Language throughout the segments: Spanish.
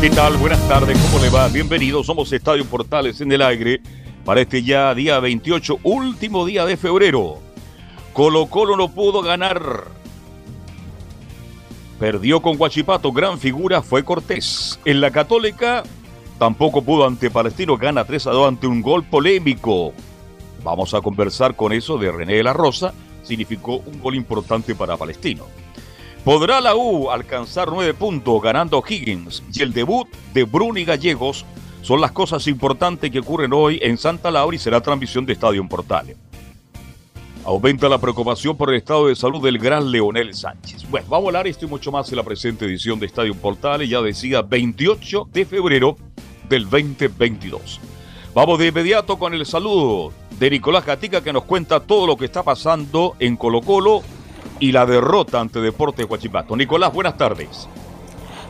¿Qué tal? Buenas tardes, ¿cómo le va? Bienvenidos, somos Estadio Portales en el aire para este ya día 28, último día de febrero. Colo Colo no pudo ganar. Perdió con Guachipato, gran figura fue Cortés. En la Católica tampoco pudo ante Palestino, gana 3 a 2 ante un gol polémico. Vamos a conversar con eso de René de la Rosa, significó un gol importante para Palestino. ¿Podrá la U alcanzar nueve puntos ganando Higgins y el debut de Bruni Gallegos? Son las cosas importantes que ocurren hoy en Santa Laura y será transmisión de Estadio Portales. Aumenta la preocupación por el estado de salud del gran Leonel Sánchez. Bueno, vamos a hablar esto y mucho más en la presente edición de Estadio Portales, ya decía 28 de febrero del 2022. Vamos de inmediato con el saludo de Nicolás Gatica que nos cuenta todo lo que está pasando en Colo Colo y la derrota ante Deportes Huachipato. Nicolás, buenas tardes.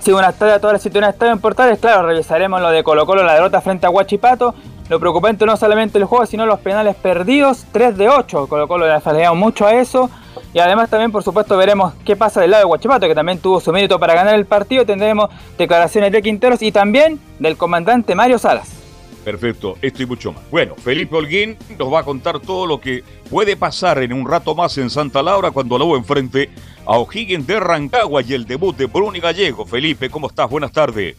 Sí, buenas tardes a todas las situaciones Estadio en Portales. Claro, revisaremos lo de Colo Colo, la derrota frente a Huachipato. Lo preocupante no solamente el juego, sino los penales perdidos, 3 de 8. Colo Colo le ha fallado mucho a eso. Y además también, por supuesto, veremos qué pasa del lado de Huachipato, que también tuvo su mérito para ganar el partido. Tendremos declaraciones de Quinteros y también del comandante Mario Salas. Perfecto, esto y mucho más. Bueno, Felipe Holguín nos va a contar todo lo que puede pasar en un rato más en Santa Laura cuando lo enfrente a O'Higgins de Rancagua y el debut de Bruni Gallego. Felipe, ¿cómo estás? Buenas tardes.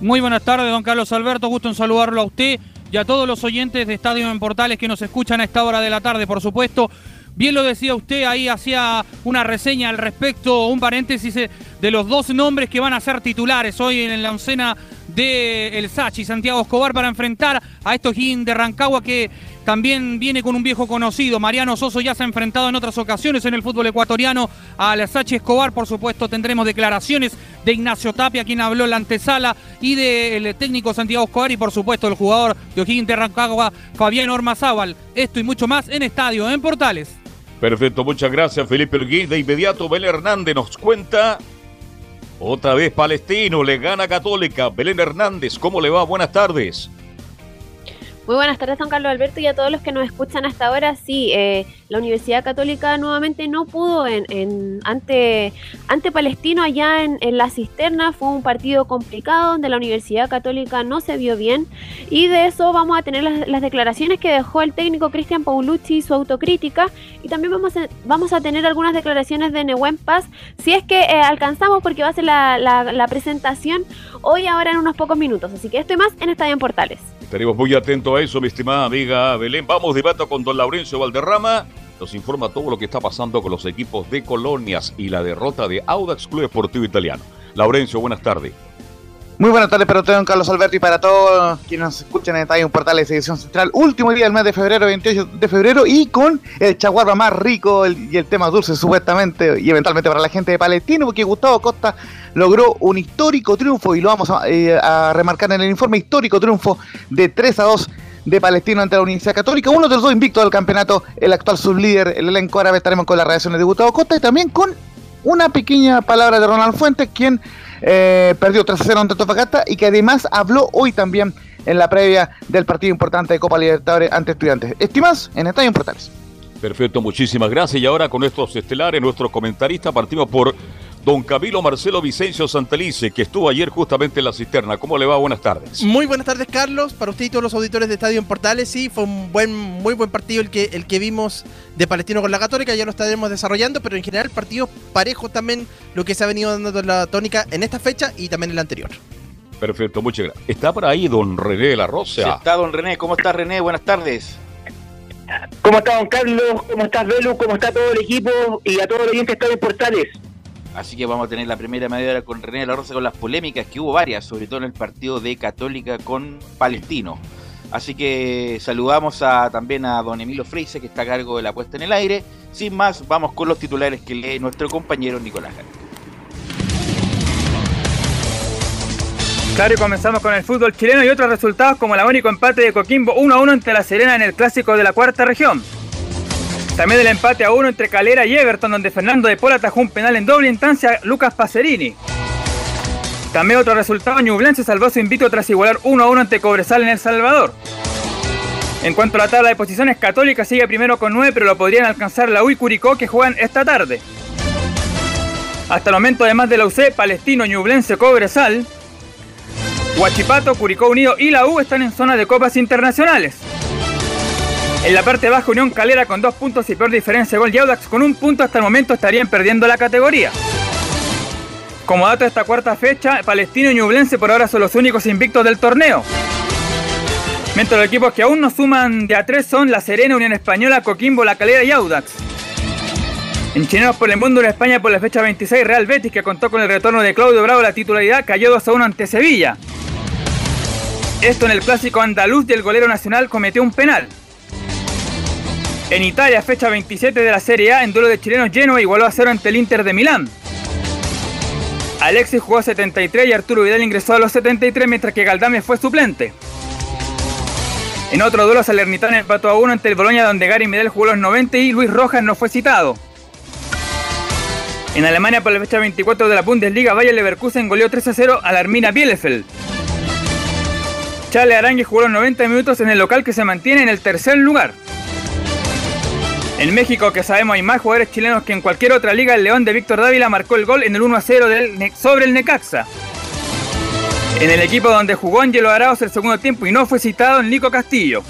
Muy buenas tardes, don Carlos Alberto. Gusto en saludarlo a usted y a todos los oyentes de Estadio en Portales que nos escuchan a esta hora de la tarde, por supuesto. Bien lo decía usted, ahí hacía una reseña al respecto, un paréntesis eh, de los dos nombres que van a ser titulares hoy en la oncena de el Sachi, Santiago Escobar, para enfrentar a estos Gin de Rancagua que también viene con un viejo conocido. Mariano Soso ya se ha enfrentado en otras ocasiones en el fútbol ecuatoriano al Sachi Escobar. Por supuesto, tendremos declaraciones de Ignacio Tapia, quien habló en la antesala, y del técnico Santiago Escobar, y por supuesto, el jugador de O'Higgins de Rancagua, Fabián Ormazábal. Esto y mucho más en Estadio, en Portales. Perfecto, muchas gracias, Felipe Urguín. De inmediato, Belén Hernández nos cuenta otra vez Palestino, le gana Católica. Belén Hernández, ¿cómo le va? Buenas tardes. Muy buenas tardes, don Carlos Alberto, y a todos los que nos escuchan hasta ahora. Sí, eh, la Universidad Católica nuevamente no pudo en, ante, ante Palestino allá en, la cisterna. Fue un partido complicado donde la Universidad Católica no se vio bien. Y de eso vamos a tener las, declaraciones que dejó el técnico Cristian Paulucci, su autocrítica. Y también vamos a, vamos a tener algunas declaraciones de Nehuen Paz, si es que eh, alcanzamos, porque va a ser la, la presentación hoy, ahora en unos pocos minutos. Así que estoy más en Estadio en Portales. Estaremos muy atentos a eso, mi estimada amiga Belén. Vamos, debate con don Laurencio Valderrama. Nos informa todo lo que está pasando con los equipos de Colonias y la derrota de Audax Club Esportivo Italiano. Laurencio, buenas tardes. Muy buenas tardes para don Carlos Alberto, y para todos quienes nos escuchan en Estadio Portales Edición Central. Último día del mes de febrero, 28 de febrero, y con el chaguarma más rico y el tema dulce, supuestamente, y eventualmente para la gente de Palestino, porque Gustavo Costa logró un histórico triunfo, y lo vamos a, eh, remarcar en el informe, histórico triunfo de 3 a 2 de Palestino ante la Universidad Católica, uno de los dos invictos del campeonato, el actual sublíder, el elenco árabe, estaremos con las reacciones de Gustavo Costa y también con una pequeña palabra de Ronald Fuentes, quien eh, perdió 3 a 0 ante Antofagasta y que además habló hoy también en la previa del partido importante de Copa Libertadores ante Estudiantes. Estimas en Estadio Portales. Perfecto, muchísimas gracias. Y ahora con estos estelares, nuestros comentaristas, partimos por don Camilo Marcelo Vicencio Santelice, que estuvo ayer justamente en la cisterna. ¿Cómo le va? Buenas tardes. Muy buenas tardes, Carlos. Para usted y todos los auditores de Estadio en Portales, sí, fue un buen, muy buen partido el que, el que vimos de Palestino con la Católica, ya lo estaremos desarrollando, pero en general partido parejo también lo que se ha venido dando la tónica en esta fecha y también en la anterior. Perfecto, muchas gracias. ¿Está por ahí don René de la Rosa? está don René. ¿Cómo está René? Buenas tardes. ¿Cómo está don Carlos? ¿Cómo está Velu? ¿Cómo está todo el equipo? Y a todos los oyentes de Estadio Portales. Así que vamos a tener la primera media hora con René de la Rosa con las polémicas que hubo varias, sobre todo en el partido de Católica con Palestino. Así que saludamos a, también a don Emilio Freise, que está a cargo de la puesta en el aire. Sin más, vamos con los titulares que lee nuestro compañero Nicolás Claro, y comenzamos con el fútbol chileno y otros resultados como el único empate de Coquimbo 1 a 1 ante La Serena en el clásico de la cuarta región. También el empate a uno entre Calera y Everton, donde Fernando de Pola atajó un penal en doble instancia Lucas Pacerini. También otro resultado, Ñublense salvó su invito tras igualar 1 a 1 ante Cobresal en El Salvador. En cuanto a la tabla de posiciones, Católica sigue primero con 9, pero lo podrían alcanzar la U y Curicó que juegan esta tarde. Hasta el momento, además de la UC, Palestino, Ñublense, Cobresal, Huachipato, Curicó Unido y la U están en zona de copas internacionales. En la parte baja, Unión Calera con dos puntos y peor diferencia gol y Audax con un punto hasta el momento estarían perdiendo la categoría. Como dato de esta cuarta fecha, Palestino y Ñublense por ahora son los únicos invictos del torneo. Mientras los equipos que aún no suman de a tres son La Serena, Unión Española, Coquimbo, La Calera y Audax. En Chineros por el Mundo en España por la fecha 26, Real Betis, que contó con el retorno de Claudio Bravo la titularidad, cayó 2 a 1 ante Sevilla. Esto en el clásico andaluz y el golero nacional cometió un penal. En Italia, fecha 27 de la Serie A, en duelo de chilenos lleno, igualó a cero ante el Inter de Milán. Alexis jugó 73 y Arturo Vidal ingresó a los 73 mientras que Galdame fue suplente. En otro duelo, Salernitana empató a uno ante el Boloña donde Gary Medel jugó los 90 y Luis Rojas no fue citado. En Alemania, por la fecha 24 de la Bundesliga, Bayer Leverkusen goleó 3 a 0 a la Armina Bielefeld. Chale Arangue jugó los 90 minutos en el local que se mantiene en el tercer lugar. En México, que sabemos hay más jugadores chilenos que en cualquier otra liga, el León de Víctor Dávila marcó el gol en el 1 a 0 del sobre el Necaxa. En el equipo donde jugó Angelo Arauz el segundo tiempo y no fue citado Nico Castillo.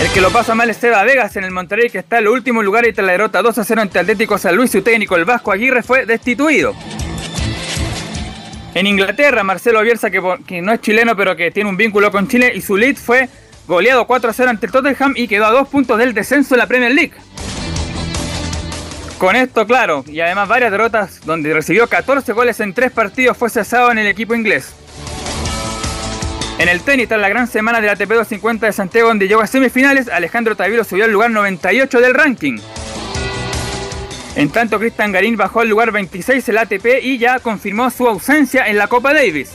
El que lo pasa mal es Seba Vegas en el Monterrey, que está en el último lugar y tras la derrota 2 a 0 ante Atlético San Luis, su técnico el Vasco Aguirre fue destituido. En Inglaterra, Marcelo Bielsa, que, que no es chileno pero que tiene un vínculo con Chile, y su lead fue goleado 4-0 ante el Tottenham y quedó a dos puntos del descenso en la Premier League. Con esto, claro, y además varias derrotas donde recibió 14 goles en tres partidos, fue cesado en el equipo inglés. En el tenis, tras la gran semana del ATP 250 de Santiago, donde llegó a semifinales, Alejandro Tavilo subió al lugar 98 del ranking. En tanto, Cristian Garín bajó al lugar 26 el ATP y ya confirmó su ausencia en la Copa Davis.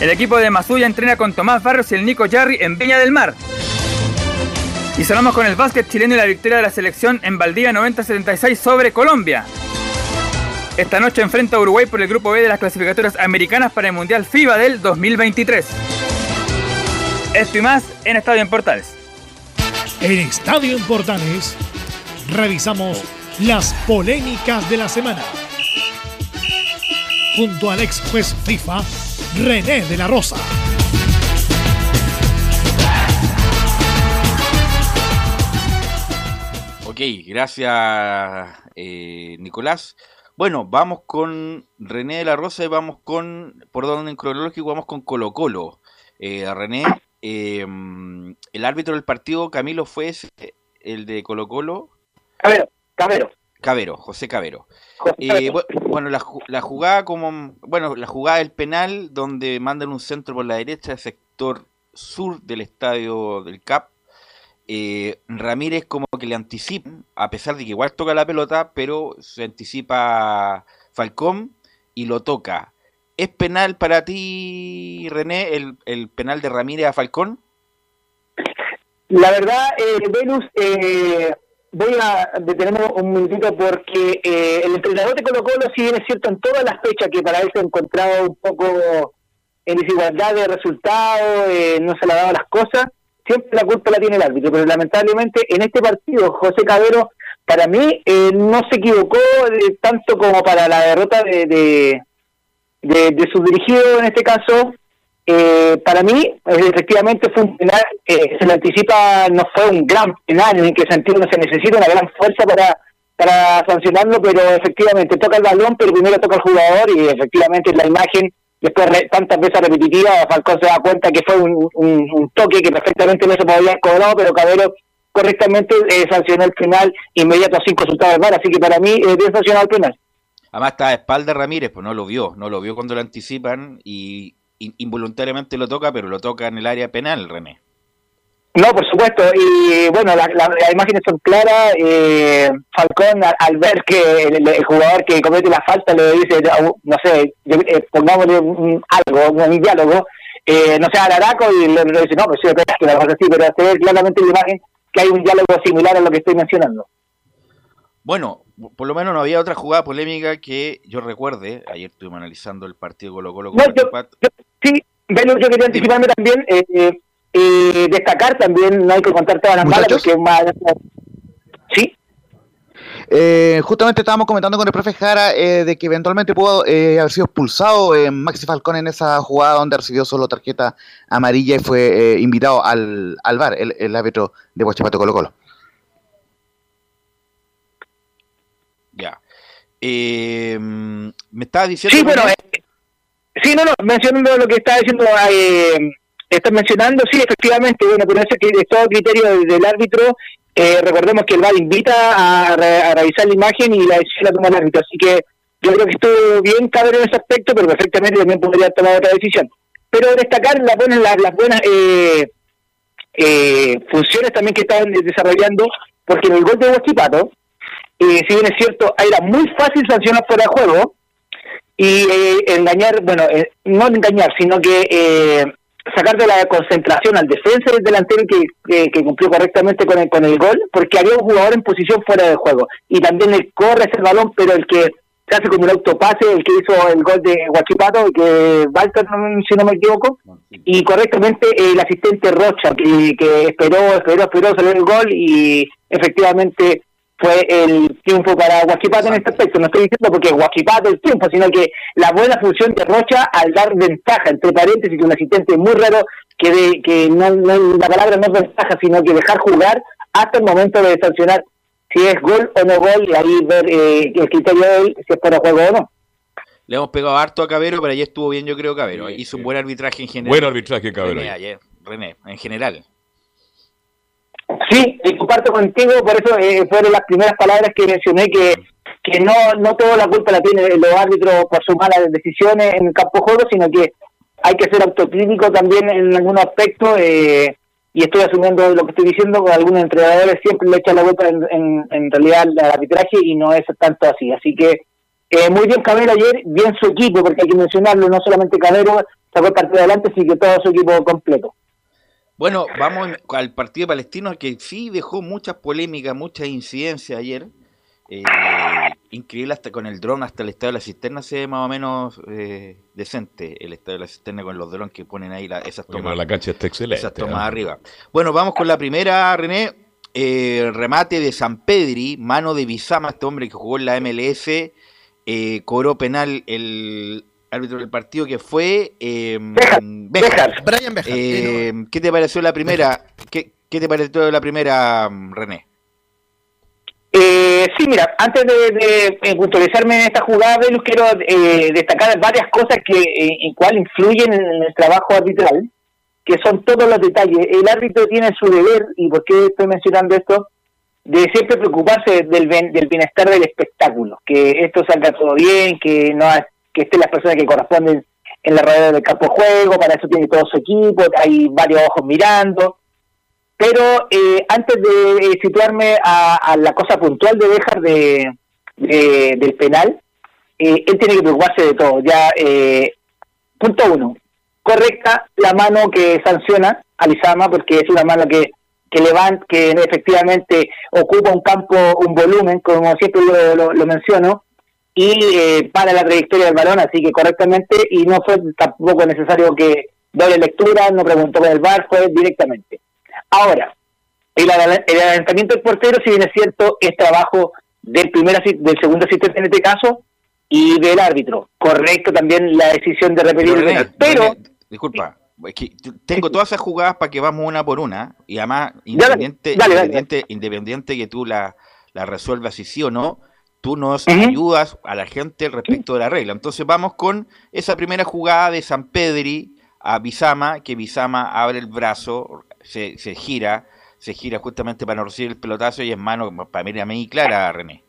El equipo de Masuya entrena con Tomás Barrios y el Nico Jarry en Peña del Mar. Y cerramos con el básquet chileno y la victoria de la selección en Valdivia 90-76 sobre Colombia. Esta noche enfrenta a Uruguay por el grupo B de las clasificatorias americanas para el Mundial FIBA del 2023. Esto y más en Estadio en Portales. En Estadio en Portales revisamos las polémicas de la semana. Junto al ex juez FIFA René de la Rosa. Ok, gracias eh, Nicolás. Bueno, vamos con René de la Rosa y vamos con, por orden cronológico, vamos con Colo Colo. Eh, René, em, el árbitro del partido, Camilo, fue el de Colo Colo. Cabero, Cabero. Cabero, José Cabero. Eh, bueno, la, jugada como bueno, la jugada del penal donde mandan un centro por la derecha, sector sur del estadio del CAP. Eh, Ramírez como que le anticipa, a pesar de que igual toca la pelota, pero se anticipa Falcón y lo toca. ¿Es penal para ti, René, el, penal de Ramírez a Falcón? La verdad, eh, Venus, eh, voy a detenerme un minutito porque eh, el entrenador de Colo Colo, si bien es cierto en todas las fechas que para él se ha encontrado un poco en desigualdad de resultados, eh, no se le ha las cosas, siempre la culpa la tiene el árbitro, pero lamentablemente en este partido José Cabero, para mí, eh, no se equivocó eh, tanto como para la derrota de, de, de, de su dirigido en este caso, eh, para mí, eh, efectivamente fue un penal, eh, se le anticipa, no fue un gran penal, en qué sentido no se necesita una gran fuerza para, para sancionarlo, pero efectivamente toca el balón, pero primero toca el jugador y efectivamente la imagen, después de tantas veces repetitiva, Falcón se da cuenta que fue un, un, toque que perfectamente no se podía haber cobrado, pero Cabero correctamente eh, sancionó el penal inmediato sin consultar el VAR, así que para mí eh, bien sancionado el penal. Además está a espalda Ramírez, pues no lo vio, no lo vio cuando lo anticipan y in- involuntariamente lo toca, pero lo toca en el área penal, René. No, por supuesto. Y bueno, la- la- las imágenes son claras. Eh, Falcón, al, al ver que el, el jugador que comete la falta le dice, no sé, yo- eh, pongámosle un- algo, un, un diálogo, eh, no sé, al Araco y le, le dice, no, pues sí, pegaste, una cosa así, pero se ve claramente en la imagen que hay un diálogo similar a lo que estoy mencionando. Bueno, por lo menos no había otra jugada polémica que yo recuerde. Ayer estuvimos analizando el partido Colo Colo con No, yo-. Sí, Belu, yo quería anticiparme también, eh, eh, eh, destacar también, no hay que contar todas las malas, porque es más... Sí, Eh, justamente estábamos comentando con el profe Jara eh, de que eventualmente pudo eh, haber sido expulsado eh, Maxi Falcón en esa jugada donde recibió solo tarjeta amarilla y fue eh, invitado al, al VAR, el, el árbitro de Huachipato Colo Colo. Ya. Eh, me estabas diciendo. Sí, bueno, sí, no, no, mencionando lo que estaba diciendo, eh, estás mencionando, sí, efectivamente, bueno, pero ese es todo criterio del, árbitro, eh, recordemos que el VAR invita a, re- a revisar la imagen y la decisión la toma el árbitro, así que yo creo que estuvo bien cabrón en ese aspecto, pero perfectamente también podría tomar otra decisión. Pero destacar las buenas, las buenas eh, eh, funciones también que estaban desarrollando, porque en el gol de Huachipato, eh, si bien es cierto, era muy fácil sancionar fuera de juego, y eh, engañar, bueno, eh, no engañar, sino que eh, sacar de la concentración al defensa del delantero que, cumplió correctamente con el, con el gol, porque había un jugador en posición fuera de juego, y también el corre ese balón, pero el que se hace como un autopase, el que hizo el gol de Guachipato, que Walter, si no me equivoco, y correctamente el asistente Rocha, que, que esperó, esperó, esperó salir el gol, y efectivamente fue el triunfo para Guachipato en este aspecto. No estoy diciendo porque Guachipato el triunfo, sino que la buena función de Rocha al dar ventaja, entre paréntesis, que un asistente muy raro, que, de, que no, no- la palabra no es ventaja, sino que dejar jugar hasta el momento de sancionar si es gol o no gol, y ahí ver eh, el criterio de él, si es para juego o no. Le hemos pegado harto a Cabero, pero ayer estuvo bien, yo creo, Cabero. Sí, Hizo un buen arbitraje en general. Buen arbitraje, Cabero. René, ayer. René, en general. Sí, y comparto contigo, por eso eh, fueron las primeras palabras que mencioné que que no no toda la culpa la tienen los árbitros por sus malas decisiones en el campo juego, sino que hay que ser autocrítico también en algún aspecto eh, y estoy asumiendo lo que estoy diciendo, con algunos entrenadores siempre le echan la culpa en, en, en realidad al arbitraje y no es tanto así, así que eh, muy bien Cabero ayer, bien su equipo, porque hay que mencionarlo, no solamente Cabero sacó el partido adelante, sino que todo su equipo completo. Bueno, vamos al partido palestino que sí dejó muchas polémicas, muchas incidencias ayer. Eh, increíble hasta con el dron, hasta el estado de la cisterna se ve más o menos eh, decente el estado de la cisterna con los drones que ponen ahí la- esas tomas. la cancha está excelente. Esas tomas ¿eh? arriba. Bueno, vamos con la primera, René. Eh, remate de San Pedri, mano de Bizama, este hombre que jugó en la MLS. eh, cobró penal el árbitro del partido que fue eh. Brian Bejar. Eh, ¿Qué te pareció la primera? ¿Qué, qué te pareció la primera, mm, René? Eh, sí, mira, antes de, de, puntualizarme en esta jugada, Velus, quiero eh, destacar varias cosas que eh, en cual influyen en el trabajo arbitral, que son todos los detalles. El árbitro tiene su deber, y por qué estoy mencionando esto, de siempre preocuparse del, ben- del bienestar del espectáculo, que esto salga todo bien, que no que estén las personas que corresponden en la rueda del campo de juego, para eso tiene todo su equipo, hay varios ojos mirando, pero eh, antes de eh, situarme a, la cosa puntual de dejar de, de- del penal, eh, él tiene que preocuparse de todo. Ya, eh, punto uno, correcta la mano que sanciona a Lizama, porque es una mano que que levanta, que efectivamente ocupa un campo, un volumen, como siempre lo, lo, menciono, y eh, para la trayectoria del balón, así que correctamente, y no fue tampoco necesario que doble lectura, no preguntó con el bar, fue directamente. Ahora, el, el adelantamiento del portero, si bien es cierto, es trabajo del primer del segundo asistente en este caso y del árbitro. Correcto también la decisión de repetir el pero disculpa, tengo todas esas jugadas para que vamos una por una y además independiente independiente, independiente que tú la, la resuelvas si sí o no, tú nos ayudas a la gente respecto de la regla. Entonces vamos con esa primera jugada de San Pedri a Bizama, que Bizama abre el brazo, se, se gira, se gira justamente para no recibir el pelotazo y es mano para mí, a mí clara, René.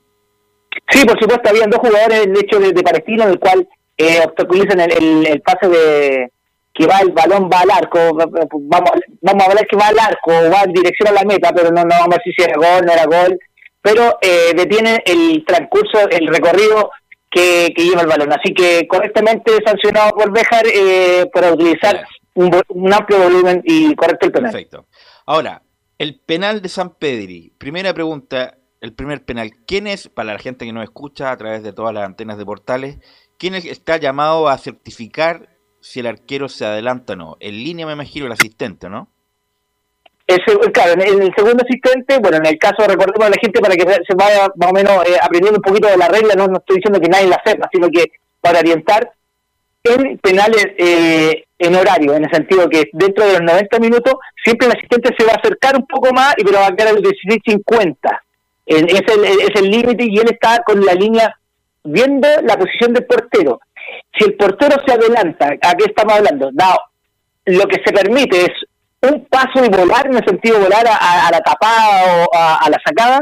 Sí, por supuesto, habían dos jugadores, de hecho, de, de Palestino, en el cual eh, obstaculizan el, el, pase de que va el balón va al arco, vamos, vamos a hablar que va al arco, va en dirección a la meta, pero no, no vamos a decir si era gol, no era gol, pero eh, detiene el transcurso, el recorrido que, que, lleva el balón. Así que correctamente sancionado por Bejar eh, por utilizar un, un, amplio volumen y correcto el penal. Perfecto. Ahora, el penal de San Pedri. Primera pregunta, el primer penal. ¿Quién es, para la gente que nos escucha a través de todas las antenas de portales, quién está llamado a certificar si el arquero se adelanta o no? En línea me imagino el asistente, ¿no? Claro, en el segundo asistente, bueno, en el caso, recordemos a la gente para que se vaya más o menos eh, aprendiendo un poquito de la regla, no, estoy diciendo que nadie la sepa, sino que para orientar, en penales eh, en horario, en el sentido que dentro de los 90 minutos siempre el asistente se va a acercar un poco más, y pero va a quedar el 16.50. Es el es el límite y él está con la línea viendo la posición del portero. Si el portero se adelanta, ¿a qué estamos hablando? No, lo que se permite es un paso y volar, en el sentido volar a, la tapada o a, a, la sacada,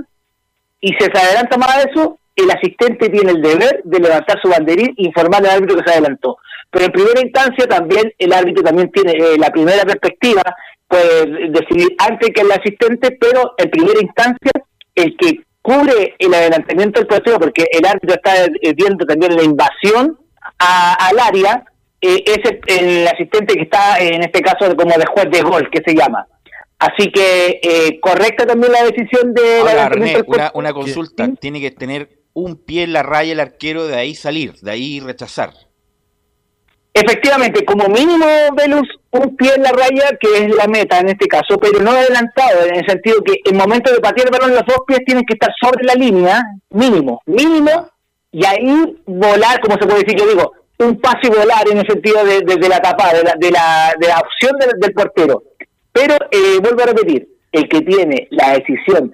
y se adelanta más de eso, el asistente tiene el deber de levantar su banderín e informar al árbitro que se adelantó. Pero en primera instancia también el árbitro también tiene eh, la primera perspectiva, puede decidir antes que el asistente, pero en primera instancia el que cubre el adelantamiento del partido, porque el árbitro está eh, viendo también la invasión al área, eh, es el, asistente que está en este caso como de juez de gol, que se llama. Así que eh, correcta también la decisión de Ahora, René, una, una consulta, tiene que tener un pie en la raya el arquero, de ahí salir, de ahí rechazar. Efectivamente, como mínimo, Velus, un pie en la raya, que es la meta en este caso, pero no adelantado, en el sentido que en momento de patear el balón, los dos pies tienen que estar sobre la línea, mínimo, mínimo, y ahí volar, como se puede decir, yo digo, un paso y volar en el sentido de, de, la tapa, de la, de la, de la opción del, portero. Pero, eh, vuelvo a repetir, el que tiene la decisión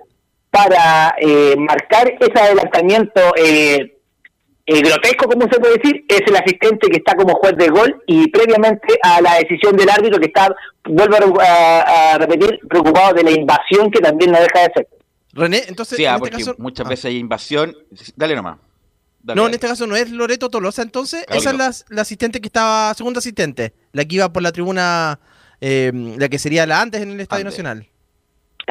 para eh, marcar ese adelantamiento eh, eh, grotesco, como se puede decir, es el asistente que está como juez de gol y previamente a la decisión del árbitro que está, vuelvo a, repetir, preocupado de la invasión que también no deja de ser. René, entonces, sí, en ah, este caso... muchas ah. veces hay invasión. Dale nomás. No, en este caso no es Loreto Tolosa, entonces. Esa es la, asistente que estaba, segunda asistente, la que iba por la tribuna, eh, la que sería la antes en el Estadio Nacional.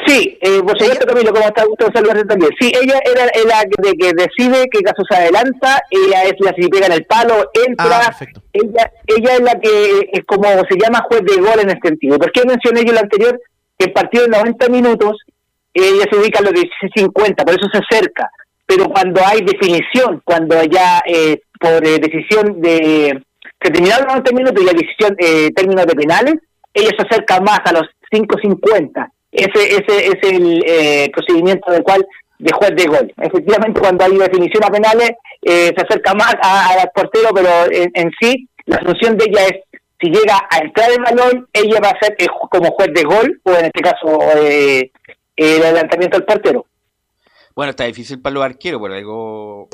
Sí, eh, por supuesto, Camilo, como está Gustavo Salvador también. Sí, ella era la de que decide qué caso se adelanta, ella es la que pega en el palo, entra, ah, ella ella es la que es como se llama juez de gol en este sentido. ¿Por qué mencioné yo lo anterior? Que el partido de 90 minutos, ella se ubica a los 16.50, por eso se acerca. Pero cuando hay definición, cuando ya eh, por eh, decisión de... Se terminaron los 90 minutos y la decisión, eh, términos de penales, ella se acerca más a los 5.50 ese, ese es el eh, procedimiento del cual de juez de gol. Efectivamente, cuando hay definición a penales, eh, se acerca más al portero, pero en, sí, la función de ella es, si llega a entrar el balón, ella va a ser como juez de gol, o en este caso, el adelantamiento del portero. Bueno, está difícil para los arqueros, por algo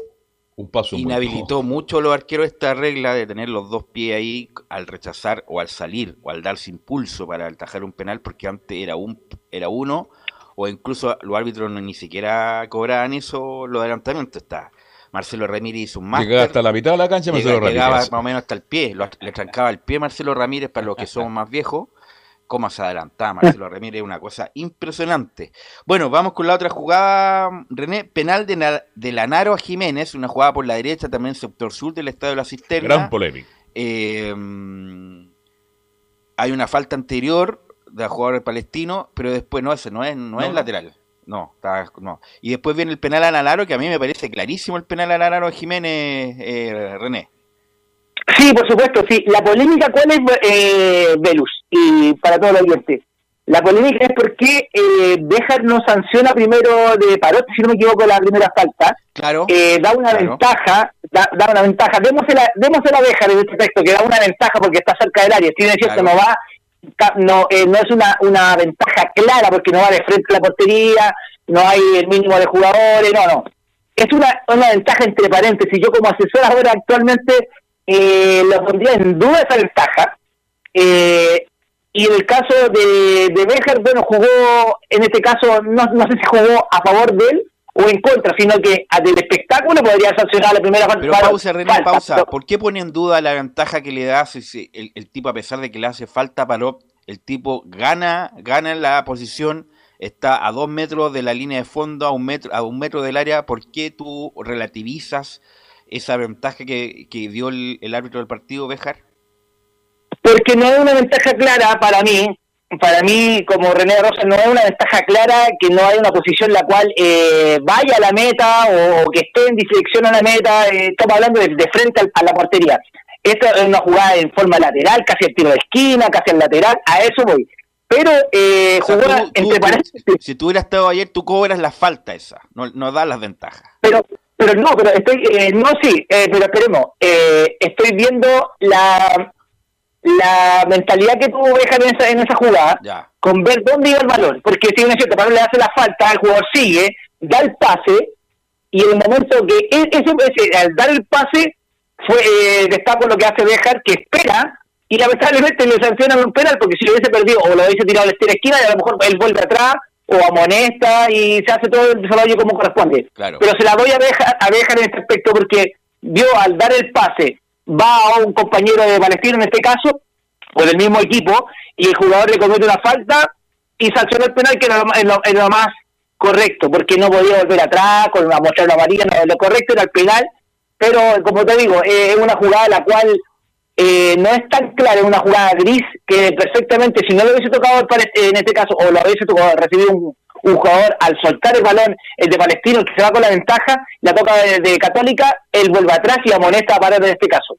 un paso inhabilitó mucho a los arqueros esta regla de tener los dos pies ahí al rechazar o al salir o al darse impulso para atajar un penal porque antes era un era uno o incluso los árbitros no, ni siquiera cobraban eso los adelantamientos. Está Marcelo Ramírez hizo un máster. llegaba hasta la mitad de la cancha Marcelo Ramírez. llegaba más o menos hasta el pie le trancaba el pie Marcelo Ramírez para los que somos más viejos cómo se adelantaba Marcelo Ramírez, una cosa impresionante. Bueno, vamos con la otra jugada, René, penal de, de Lanaro a Jiménez, una jugada por la derecha, también sector sur del Estadio de la Cisterna. Gran polémica. Eh, hay una falta anterior, de jugador palestino, pero después no, ese no es, no, es lateral. No, está, no. Y después viene el penal a Lanaro, que a mí me parece clarísimo el penal a Lanaro Jiménez, eh, René. Sí, por supuesto, sí. La polémica, ¿cuál es, eh, Velus? Y para todos los oyentes. La polémica es porque eh, Béjar no sanciona primero de Parot, si no me equivoco, la primera falta. Claro. Eh, da una ventaja, da, una ventaja. Démosela, démosela a Béjar en este texto, que da una ventaja porque está cerca del área. Si es cierto, no va, no, eh, no es una, una ventaja clara porque no va de frente a la portería, no hay el mínimo de jugadores, no, no. Es una, una ventaja entre paréntesis. Yo como asesor ahora actualmente eh, lo pondría en duda esa ventaja. Eh, y en el caso de, de bueno, jugó, en este caso, no, no sé si jugó a favor de él o en contra, sino que del espectáculo podría sancionar la primera Pero pausa, René, pausa. ¿Por qué pone en duda la ventaja que le da si el, el, tipo, a pesar de que le hace falta para el tipo gana, gana la posición, está a dos metros de la línea de fondo, a un metro, a un metro del área? ¿Por qué tú relativizas esa ventaja que, que dio el, el árbitro del partido, Bejar? porque no es una ventaja clara para mí, para mí como René Rosa no es una ventaja clara que no hay una posición en la cual eh, vaya a la meta o, que esté en dirección a la meta, eh, estamos hablando de, frente a la portería. Esto es una jugada en forma lateral, casi al tiro de esquina, casi al lateral, a eso voy. Pero eh, entre paréntesis. Si tú hubieras estado ayer, tú cobras la falta esa, no, no das las ventajas. Pero pero no, pero estoy, eh, no, sí, pero esperemos, estoy viendo la, la mentalidad que tuvo Bejar en esa, en esa jugada, con ver dónde iba el balón, porque si uno es cierto, para le hace la falta, el jugador sigue, da el pase, y en el momento que e, ese, ese al dar el pase, fue eh, destaco lo que hace Bejar, que espera, y lamentablemente le sancionan un penal, porque si lo hubiese perdido o lo hubiese tirado a la esquina, y a lo mejor él vuelve atrás, o amonesta, y se hace todo el desarrollo como corresponde. Pero se la doy a Bejar, a Bejar en este aspecto, porque vio al dar el pase, va a un compañero de Palestino en este caso, o del mismo equipo, y el jugador le comete una falta y sancionó el penal, que era lo, más correcto, porque no podía volver atrás, con una mostrar la amarilla, no, lo correcto era el penal, pero como te digo, eh, es una jugada la cual eh, no es tan clara, es una jugada gris que perfectamente, si no lo hubiese tocado en este caso, o lo hubiese tocado, recibido un, jugador al soltar el balón, el de Palestino, que se va con la ventaja, la toca de, Católica, él vuelve atrás y amonesta a parar en este caso.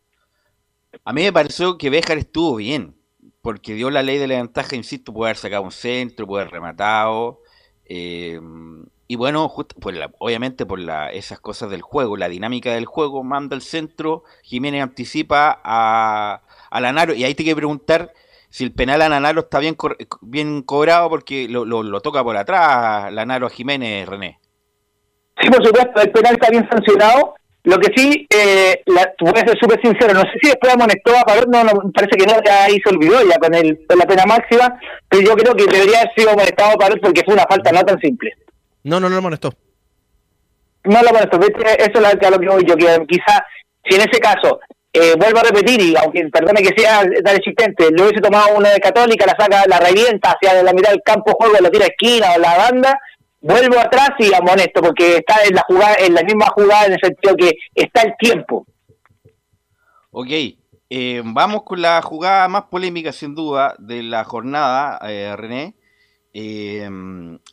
A mí me pareció que Béjar estuvo bien, porque dio la ley de la ventaja, insisto, puede haber sacado un centro, puede haber rematado. Eh, y bueno, obviamente por la, esas cosas del juego, la dinámica del juego, manda el centro, Jiménez anticipa a, a Lanaro, y ahí te que preguntar si el penal a Lanaro está bien, bien cobrado porque lo, lo, toca por atrás Lanaro a Jiménez, René. Sí, por supuesto, el penal está bien sancionado. Lo que sí, eh, la, voy a ser súper sincero, no sé si después amonestó a Pavón, no, no, parece que no, ya ahí se olvidó ya con, el, con la pena máxima, pero yo creo que debería haber sido amonestado a Pavón porque fue una falta no tan simple. No, no, no lo amonestó. No lo amonestó, eso es lo que voy yo, que quizá, si en ese caso eh, vuelvo a repetir, y aunque perdone que sea tan existente, lo hubiese tomado una de Católica, la saca, la revienta hacia la mitad del campo, juego, lo tira a esquina o la banda, vuelvo atrás y amonesto, porque está en la jugada, en la misma jugada en el sentido que está el tiempo. Ok, eh, vamos con la jugada más polémica sin duda de la jornada, eh, René.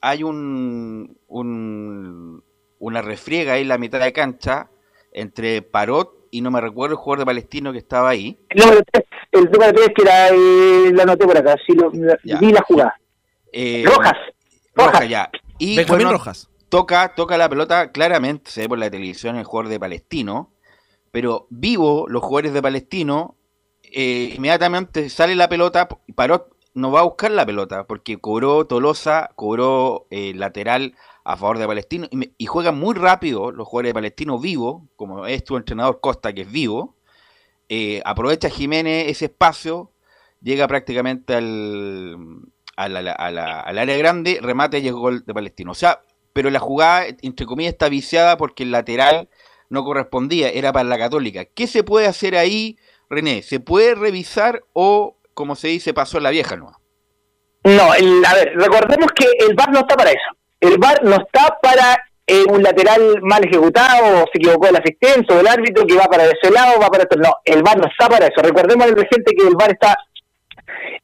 Hay un, un, una refriega ahí en la mitad de cancha entre Parot y no me recuerdo el jugador de Palestino que estaba ahí. 3, el número 3 que era, eh, la anoté por acá, sí, lo, vi la jugada. Eh, Rojas. Rojas. ya. Y bueno, Rojas. Toca, toca la pelota, claramente se ve por la televisión el jugador de Palestino, pero vivo los jugadores de Palestino, eh, inmediatamente sale la pelota, Parot no va a buscar la pelota, porque cobró Tolosa, cobró eh, lateral a favor de Palestino y, juegan muy rápido los jugadores de Palestino vivo, como es tu entrenador Costa, que es vivo. Eh, aprovecha Jiménez ese espacio, llega prácticamente al, al, área grande, remate y es gol de Palestino. O sea, pero la jugada, entre comillas, está viciada porque el lateral no correspondía, era para la Católica. ¿Qué se puede hacer ahí, René? ¿Se puede revisar o, como se dice, pasó la vieja nueva? No, a ver, recordemos que el VAR no está para eso el VAR no está para eh, un lateral mal ejecutado, o se equivocó el asistente o el árbitro que va para ese lado, va para otro. No, el VAR no está para eso. Recordemos al presente que el VAR está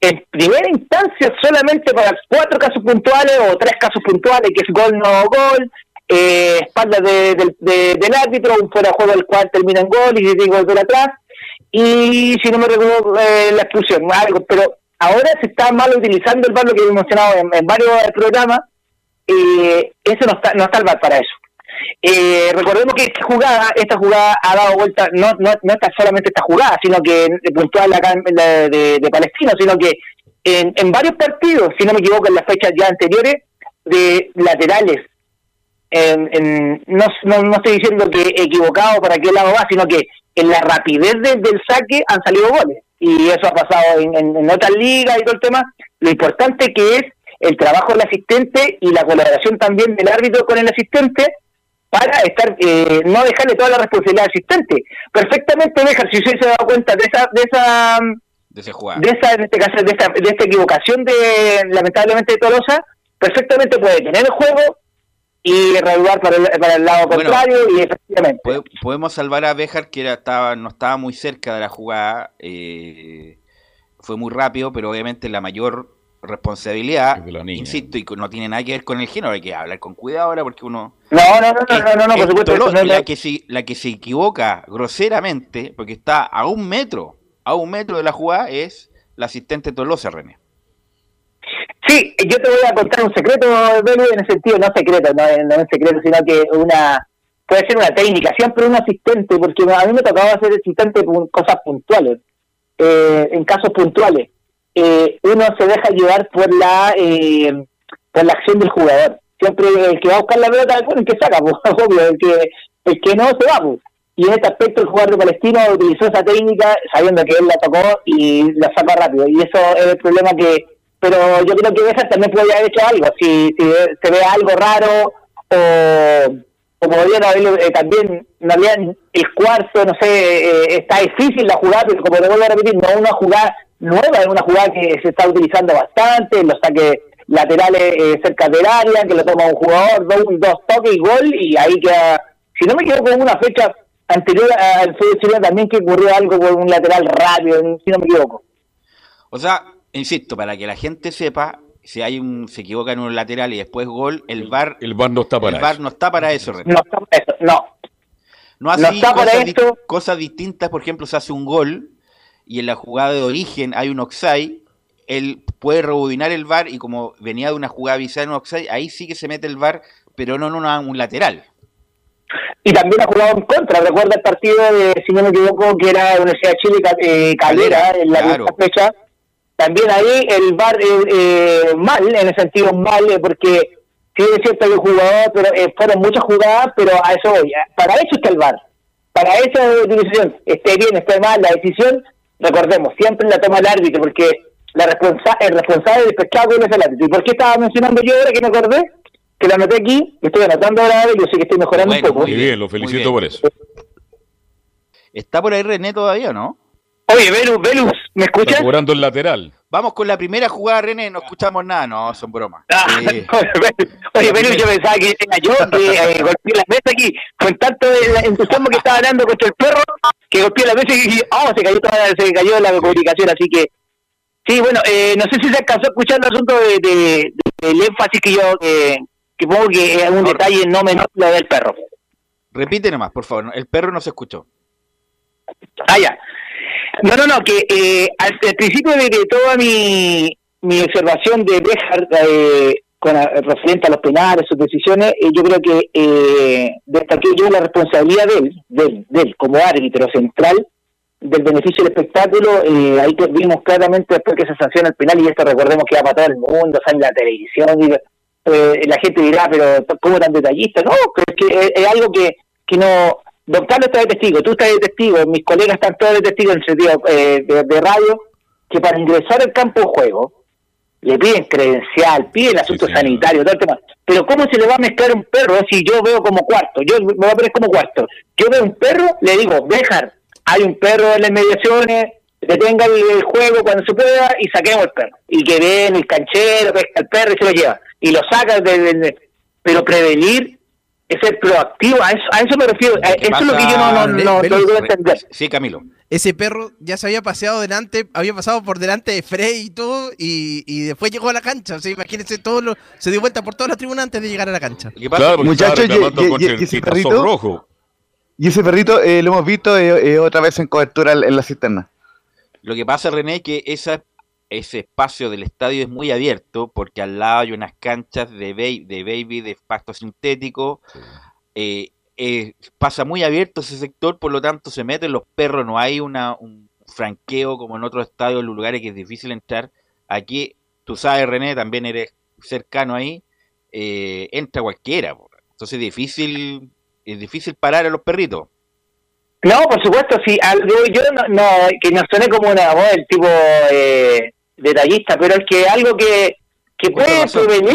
en primera instancia solamente para cuatro casos puntuales o tres casos puntuales, que es gol no gol, eh, espalda de, del- de- del árbitro, un fuera de juego del cual termina en gol y digo gol atrás, y si no me recuerdo eh, la expulsión, algo, pero ahora se está mal utilizando el VAR, lo que hemos mencionado en, varios programas, eh, eso no está, no está el VAR para eso. Eh, recordemos que esta jugada, esta jugada ha dado vuelta, no, no, no está solamente esta jugada, sino que puntual acá en de, de Palestino, sino que en, en varios partidos, si no me equivoco, en las fechas ya anteriores, de laterales. En, en- no, no, no estoy diciendo que equivocado para qué lado va, sino que en la rapidez de- del saque han salido goles. Y eso ha pasado en, en, en otras ligas y todo el tema. Lo importante que es el trabajo del asistente y la colaboración también del árbitro con el asistente para estar eh, no dejarle toda la responsabilidad al asistente. Perfectamente dejar, si usted se ha dado cuenta de esa de esa de ese de esa en este caso de esta, de esta equivocación de lamentablemente de Tolosa, perfectamente puede tener el juego y reanudar para el, para el lado Bueno. contrario y efectivamente. Pode- Podemos salvar a Bejar, que era, estaba, no estaba muy cerca de la jugada. eh, fue muy rápido, pero obviamente la mayor responsabilidad, insisto, y no tiene nada que ver con el género, hay que hablar con cuidado ahora porque uno... No, no, no, no, no, no, no, por es supuesto. No la, que se, la que se equivoca groseramente, porque está a un metro, a un metro de la jugada, es la asistente Tolosa, René. Sí, yo te voy a contar un secreto, Belu, en ese sentido, no secreto, no, no es secreto, sino que una puede ser una técnica, siempre un asistente, porque a mí me tocaba ser asistente por cosas puntuales, eh, en casos puntuales. Eh, uno se deja llevar por la eh, por la acción del jugador. Siempre el que va a buscar la pelota es el que saca, pues, obvio, el que, el que no se va. pues. Y en este aspecto el jugador Palestino utilizó esa técnica sabiendo que él la tocó y la saca rápido. Y eso es el problema que... Pero yo creo que Bejar también podría haber hecho algo. Si, si se ve algo raro o, o podrían haberlo eh, también, no habían el cuarto, no sé, eh, está difícil la jugada, pero como te vuelvo a repetir, no es una jugada nueva, es una jugada que se está utilizando bastante, los saques laterales eh, cerca del área, que lo toma un jugador, dos, dos toques y gol, y ahí queda, si no me equivoco, en una fecha anterior al fútbol chileno también que ocurrió algo con un lateral rápido, si no me equivoco. O sea, insisto, para que la gente sepa, si hay un se equivoca en un lateral y después gol, el VAR, El VAR no está para el VAR eso. no está para eso. No, está para eso, no. No así No está para cosas, di- esto. cosas distintas, por ejemplo, se hace un gol y en la jugada de origen hay un offside, él puede rebobinar el VAR y como venía de una jugada viciada en un offside, ahí sí que se mete el VAR, pero no en una- un lateral. y también ha jugado en contra. Recuerda el partido de, si no me equivoco, que era Universidad de Chile eh, Calera, Calera, en la claro. misma fecha. También ahí el VAR eh, eh, mal, en el sentido mal, eh, porque sí es cierto que el jugador, pero eh, fueron muchas jugadas, pero a eso voy. eh, Para eso está el VAR. Para esa decisión, esté bien, esté mal, la decisión, recordemos, siempre la toma el árbitro, porque la responsa el responsable del espectáculo es el árbitro. ¿Y por qué estaba mencionando yo ahora que me acordé? Que lo anoté aquí, estoy anotando ahora, yo sé que estoy mejorando Bueno, un poco. Muy bien, lo felicito por eso. ¿Está por ahí René todavía o no? Oye, Velus, Velus, ¿me Está escuchas? cobrando el lateral. Vamos con la primera jugada, René, no escuchamos nada, no, son bromas. Ah, Eh, Oye, Velus, yo pensaba que era yo que eh, golpeé la mesa aquí con tanto entusiasmo que estaba dando contra el perro que golpeé la mesa y dije, oh, se cayó, toda, se cayó la comunicación, así que sí, bueno, eh, no sé si se alcanzó a escuchar el asunto de, de- del énfasis que yo, eh, que pongo que es un detalle no menor lo del perro. repite nomás, por favor, el perro no se escuchó. Ah, ya. No, no, no, que eh, al, principio de, de toda mi, mi observación de Bejar eh, con referente a los penales, sus decisiones, eh, yo creo que eh, destaqué yo la responsabilidad de él, de él, de él, como árbitro central del beneficio del espectáculo. eh, ahí vimos claramente después que se sanciona el penal, y esto recordemos que va para todo el mundo, sale en la televisión, y, eh, la gente dirá, pero ¿cómo tan detallista? No, pero es que es algo que, que no... Don Carlos está de testigo, tú estás de testigo, mis colegas están todos de testigo en el sentido eh, de, de radio, que para ingresar al campo de juego le piden credencial, piden asuntos señor. sanitarios, todo el tema. Pero ¿cómo se le va a mezclar un perro si yo veo como cuarto? Yo me voy a poner como cuarto. Yo veo un perro, le digo, dejar, hay un perro en las inmediaciones, detenga el, el juego cuando se pueda y saquemos el perro. Y que ven el canchero, pesca el perro y se lo lleva. Y lo saca de, de- de- Pero prevenir es ser proactivo, a eso, a eso me refiero, a- ¿Qué eso es lo que yo no, no, no, Ve- no entender. Sí, Camilo. Ese perro ya se había paseado delante, había pasado por delante de Frey y todo, y, y después llegó a la cancha. O sea, imagínense, todo lo, se dio vuelta por todas las tribunas antes de llegar a la cancha. Claro, es Muchachos, y- ese perrito- rojo. Y ese perrito eh, lo hemos visto eh, eh, otra vez en cobertura en la cisterna. Lo que pasa, René, es que esa, ese espacio del estadio es muy abierto porque al lado hay unas canchas de, ba- de baby, de pasto sintético. eh, eh, pasa muy abierto ese sector, por lo tanto se meten los perros, no hay una, un franqueo como en otros estadios, en lugares que es difícil entrar. Aquí, tú sabes, René, también eres cercano ahí, eh, entra cualquiera. Entonces es difícil, es difícil parar a los perritos. No, por supuesto, sí, algo, yo no, no, que no suene como una voz del tipo eh, detallista, pero es que algo que, que puede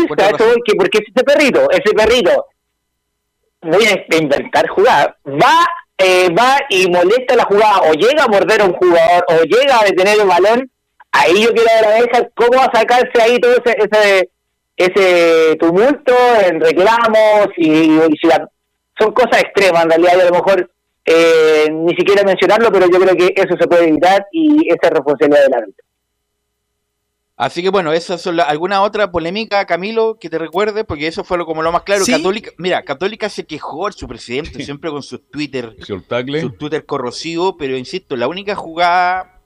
encuentra a razón. que porque ese perrito, ese perrito, voy a inventar jugar, va, eh, va y molesta la jugada, o llega a morder a un jugador, o llega a detener el balón, ahí yo quiero ver a Benja cómo va a sacarse ahí todo ese, ese, ese tumulto en reclamos y, y si la- son cosas extremas en realidad y a lo mejor eh, ni siquiera mencionarlo, pero yo creo que eso se puede evitar y esa es responsabilidad del árbitro. Así que bueno, esas son la- alguna otra polémica, Camilo, que te recuerde, porque eso fue lo, como lo más claro. Sí. Católica, mira, Católica se quejó su presidente siempre con sus Twitter, Señor Tagle. su Twitter corrosivo, pero insisto, la única jugada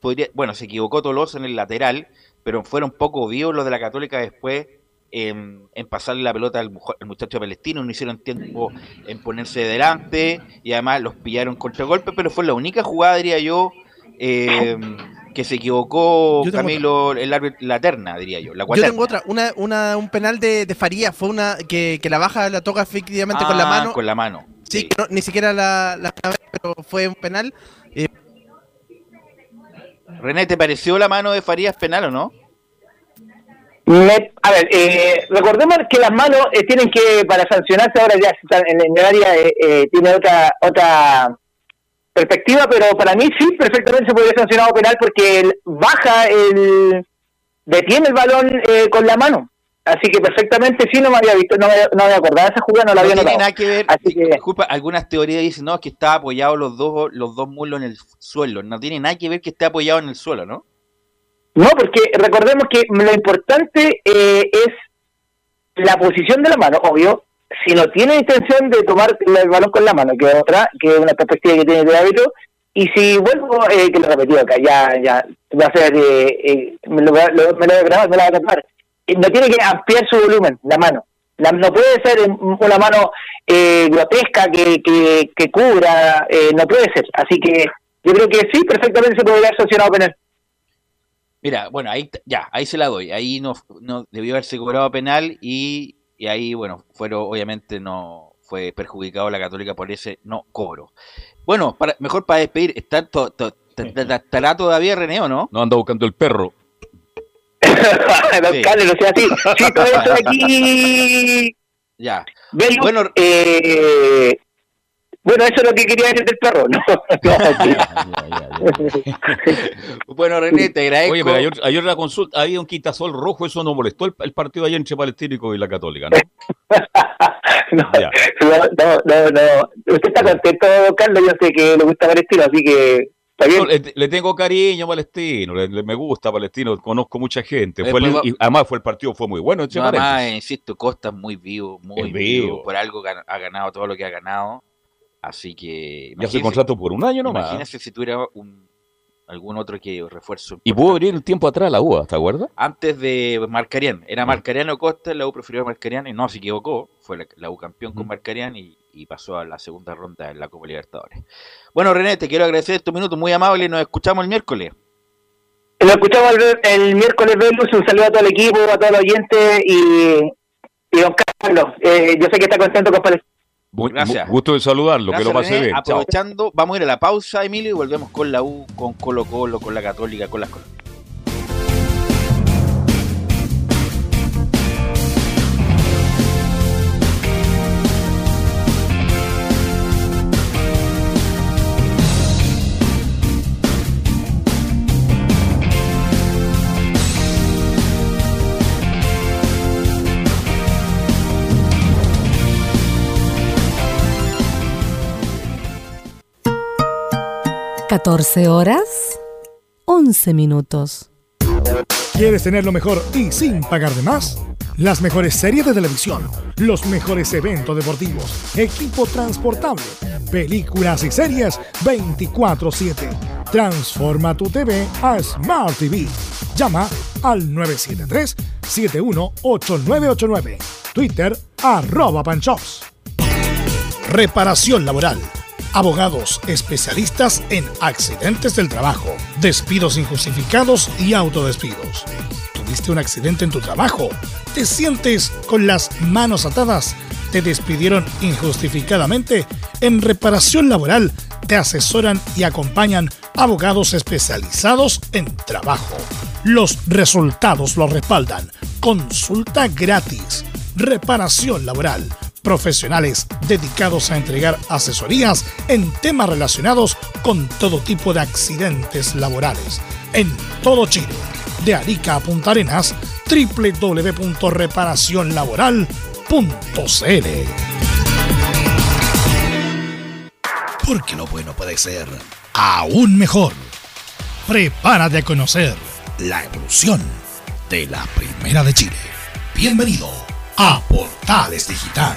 podría, bueno, se equivocó Tolosa en el lateral, pero fueron poco vivos los de la Católica después en, en pasarle la pelota al, muchacho palestino, no hicieron tiempo en ponerse delante y además los pillaron contragolpe, pero fue la única jugada, diría yo, eh, que se equivocó Camilo, el árbitro, la terna, diría yo. La Yo tengo otra, una, una, un penal de, de Faría, fue una que, que la baja la toca efectivamente con la Ah, mano. Con la mano. Sí, sí. que no- ni siquiera la, la pero fue un penal. Eh, René, ¿te pareció la mano de Farías penal o no? Me- a ver, eh, recordemos que las manos eh, tienen que, para sancionarse ahora ya están en, en el área, eh, eh, tiene otra otra perspectiva, pero para mí sí, perfectamente se podría sancionar penal porque él baja el, detiene el balón eh, con la mano. Así que perfectamente sí no me había visto, no me, no me de esa jugada, no la No había tiene notado. nada que ver, Así que- disculpa, algunas teorías dicen, no, es que está apoyado los dos, los dos muslos en el suelo. No tiene nada que ver que esté apoyado en el suelo, ¿no? No, porque recordemos que lo importante eh, es la posición de la mano, obvio. Si no tiene intención de tomar el balón con la mano, que es otra, que es una perspectiva que tiene el árbitro, y si vuelvo, eh, que lo he repetido acá, ya, ya, va a ser, eh, eh, me lo, lo- me lo voy a grabar, me lo voy a grabar. Eh, No tiene que ampliar su volumen, la mano. La- no puede ser una mano eh, grotesca que, que, que cubra, eh, no puede ser. Así que yo creo que sí, perfectamente se podría haber sancionado penal. Mira, bueno, ahí ya, ahí se la doy. Ahí no, no debió haberse cobrado penal y, y ahí, bueno, fueron, obviamente no fue perjudicado la Católica por ese no cobro. Bueno, para, mejor para despedir, ¿está, to- to- t- t- ¿estará todavía René o no? No anda buscando el perro. Don Sí. Carlos, no sea así. Sí, todo esto de aquí. Ya. Bueno, eh, bueno, eso es lo que quería decir del perro, ¿no? no. Bueno, René, te agradezco. Oye, pero ayer, ayer la consulta, había un quitasol rojo, eso no molestó el, el partido ayer entre Palestínico y la Católica, ¿no? no, no, no, no. Usted está contento, Carlos. Yo sé que le gusta Palestino, así que está bien. Yo le, le tengo cariño a Palestino, le, le- me gusta Palestino, conozco mucha gente. Fue el- Después va- y además fue el partido fue muy bueno, No, además, insisto, Costa es muy vivo, muy vivo. vivo. Por algo ha ganado todo lo que ha ganado. Así que. Ya se contrato por un año nomás. Imagínese si tuviera un, algún otro que refuerzo. Y pudo venir el tiempo atrás la UA, ¿te acuerdas? Antes de Marcarián. Era Mm. Marcarián o Costa, la U prefirió a Marcarián y no se equivocó. Fue la, la U campeón con Mm. Marcarián y, y pasó a la segunda ronda en la Copa Libertadores. Bueno, René, te quiero agradecer estos minutos muy amables. Nos escuchamos el miércoles. Lo escuchamos el, el miércoles, Velus. Un saludo a todo el equipo, a todos los oyentes y, y don Carlos. Eh, yo sé que está contento con Palestino. Muy- Gracias. Gusto de saludarlo, que lo pase René. bien. Chao. Aprovechando, vamos a ir a la pausa, Emilio, y volvemos con la U, con Colo Colo, con la Católica, con las cosas. 14 horas 11 minutos. ¿Quieres tener lo mejor y sin pagar de más? Las mejores series de televisión, los mejores eventos deportivos, equipo transportable, películas y series 24/7. Transforma tu TV a Smart TV. Llama al 973-718989. Twitter arroba panchops. Reparación laboral. Abogados especialistas en accidentes del trabajo, despidos injustificados y autodespidos. ¿Tuviste un accidente en tu trabajo? ¿Te sientes con las manos atadas? ¿Te despidieron injustificadamente? En reparación laboral te asesoran y acompañan abogados especializados en trabajo. Los resultados lo respaldan. Consulta gratis. Reparación laboral profesionales dedicados a entregar asesorías en temas relacionados con todo tipo de accidentes laborales. En todo Chile, de Arica a Punta Arenas, www.reparacionlaboral.cl. Porque lo bueno puede ser aún mejor. Prepárate a conocer la evolución de la Primera de Chile. Bienvenido a Portales Digital.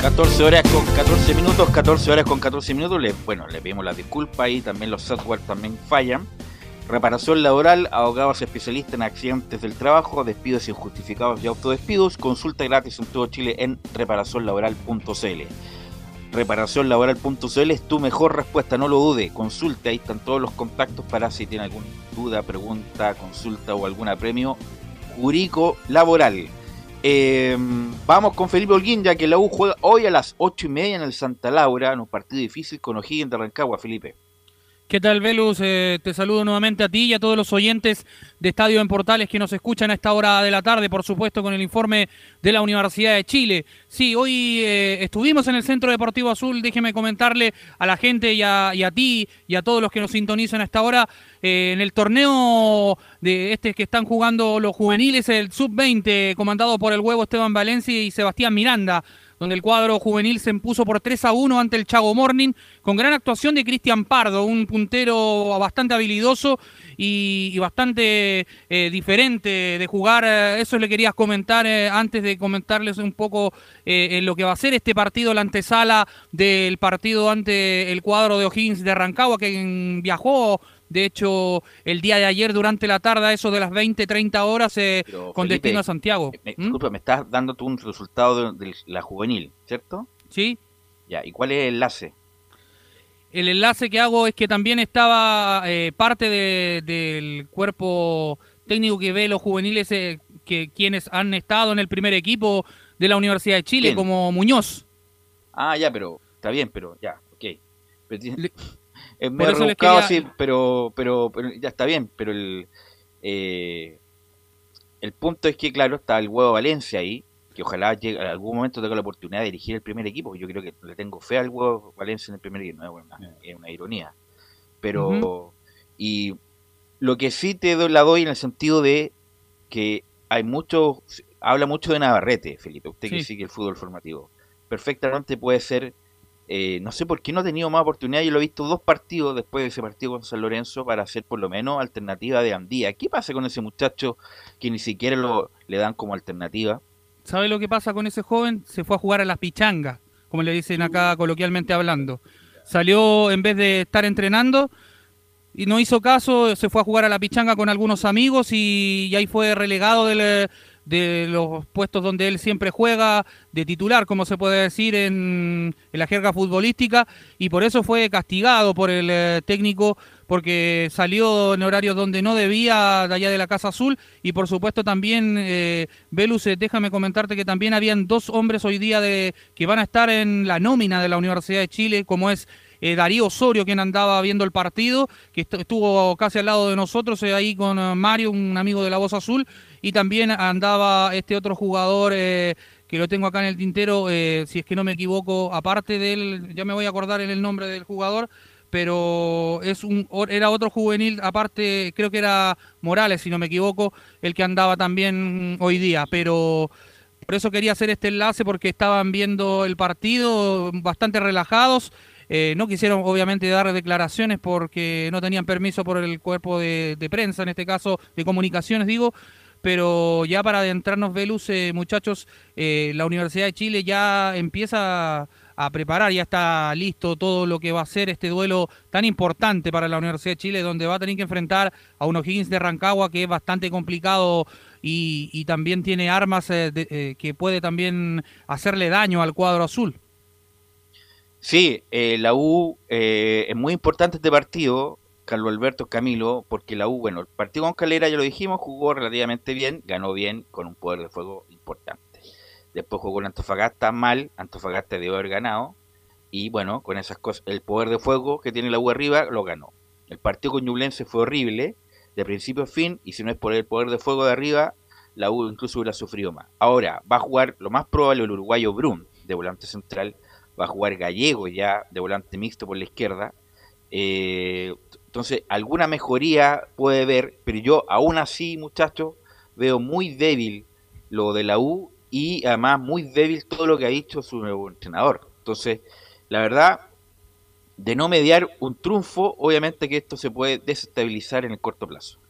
14 horas con 14 minutos, 14 horas con 14 minutos. Le, bueno, le pedimos la disculpa y también los software también fallan. Reparación laboral, abogados especialistas en accidentes del trabajo, despidos injustificados y autodespidos. Consulta gratis en todo Chile en reparacionlaboral.cl. Reparacionlaboral.cl es tu mejor respuesta, no lo dude. Consulte, ahí están todos los contactos para si tiene alguna duda, pregunta, consulta o algún apremio jurídico laboral. Eh, vamos con Felipe Holguín, ya que la U juega hoy a las 8 y media en el Santa Laura, en un partido difícil con O'Higgins de Rancagua, Felipe. ¿Qué tal, Velus? Eh, te saludo nuevamente a ti y a todos los oyentes de Estadio en Portales que nos escuchan a esta hora de la tarde, por supuesto, con el informe de la Universidad de Chile. Sí, hoy eh, estuvimos en el Centro Deportivo Azul. Déjeme comentarle a la gente y a, ti y a todos los que nos sintonizan a esta hora eh, en el torneo de este que están jugando los juveniles, el Sub-20, comandado por el huevo Esteban Valencia y Sebastián Miranda donde el cuadro juvenil se impuso por 3 a 1 ante el Chago Morning, con gran actuación de Cristian Pardo, un puntero bastante habilidoso y, bastante eh, diferente de jugar. Eh, Eso le quería comentar eh, antes de comentarles un poco en lo que va a ser este partido, la antesala del partido ante el cuadro de O'Higgins de Rancagua, que viajó de hecho, el día de ayer, durante la tarde, eso de las 20, 30 horas, eh, Pero, con Felipe, destino a Santiago. Me, ¿Mm? Disculpa, me estás dando tú un resultado de, de la juvenil, ¿cierto? Sí. Ya, ¿y cuál es el enlace? El enlace que hago es que también estaba eh, parte de- del cuerpo técnico que ve los juveniles, eh, que quienes han estado en el primer equipo de la Universidad de Chile, ¿Quién? como Muñoz. Ah, ya, pero está bien, pero ya, ok. Pero Le- es les rebuscado, quería- sí, pero, pero, pero ya está bien, pero el, eh, el punto es que, claro, está el huevo Valencia ahí, que ojalá llegue, en algún momento tenga la oportunidad de dirigir el primer equipo. Yo creo que le tengo fe al huevo Valencia en el primer equipo, no es una, es una ironía. Pero, y lo que sí te do- la doy en el sentido de que hay mucho, habla mucho de Navarrete, Felipe, usted que Sí. sigue el fútbol formativo. Perfectamente puede ser, eh, no sé por qué no ha tenido más oportunidad, yo lo he visto dos partidos después de ese partido con San Lorenzo para hacer por lo menos alternativa de Andía. ¿Qué pasa con ese muchacho que ni siquiera lo, le dan como alternativa? ¿Sabe lo que pasa con ese joven? Se fue a jugar a las pichangas, como le dicen acá coloquialmente hablando. Salió en vez de estar entrenando y no hizo caso, se fue a jugar a la pichanga con algunos amigos y, y ahí fue relegado del- de los puestos donde él siempre juega, de titular, como se puede decir en, la jerga futbolística, y por eso fue castigado por el eh, técnico porque salió en horarios donde no debía de allá de la Casa Azul. Y por supuesto también eh, Velus, eh, déjame comentarte que también habían dos hombres hoy día de que van a estar en la nómina de la Universidad de Chile, como es eh, Darío Osorio, quien andaba viendo el partido, que estu- estuvo casi al lado de nosotros ahí con Mario, un amigo de la Voz Azul, y también andaba este otro jugador eh, que lo tengo acá en el tintero, eh, si es que no me equivoco, aparte del, ya me voy a acordar en el nombre del jugador, pero es un era otro juvenil, aparte creo que era Morales, si no me equivoco, el que andaba también hoy día, pero por eso quería hacer este enlace porque estaban viendo el partido bastante relajados. Eh, no quisieron obviamente dar declaraciones porque no tenían permiso por el cuerpo de, de prensa, en este caso de comunicaciones digo, pero ya para adentrarnos, Velus, eh, muchachos, eh, la Universidad de Chile ya empieza a preparar, ya está listo todo lo que va a ser este duelo tan importante para la Universidad de Chile, donde va a tener que enfrentar a unos Higgins de Rancagua, que es bastante complicado y, también tiene armas eh, de- eh, que puede también hacerle daño al cuadro azul. Sí, eh, la U es muy importante este partido, Carlos Alberto Camilo, porque la U, bueno, el partido con Calera ya lo dijimos, jugó relativamente bien, ganó bien, con un poder de fuego importante. Después jugó con Antofagasta mal, Antofagasta debió haber ganado, y bueno, con esas cosas, el poder de fuego que tiene la U arriba lo ganó. El partido con Ñublense fue horrible, de principio a fin, y si no es por el poder de fuego de arriba, la U incluso hubiera sufrido más. Ahora, va a jugar lo más probable el uruguayo Brun, de volante central, va a jugar Gallego ya de volante mixto por la izquierda. Eh, entonces, alguna mejoría puede ver, pero yo aún así, muchachos, veo muy débil lo de la U y además muy débil todo lo que ha dicho su nuevo entrenador. Entonces, la verdad, de no mediar un triunfo, obviamente que esto se puede desestabilizar en el corto plazo.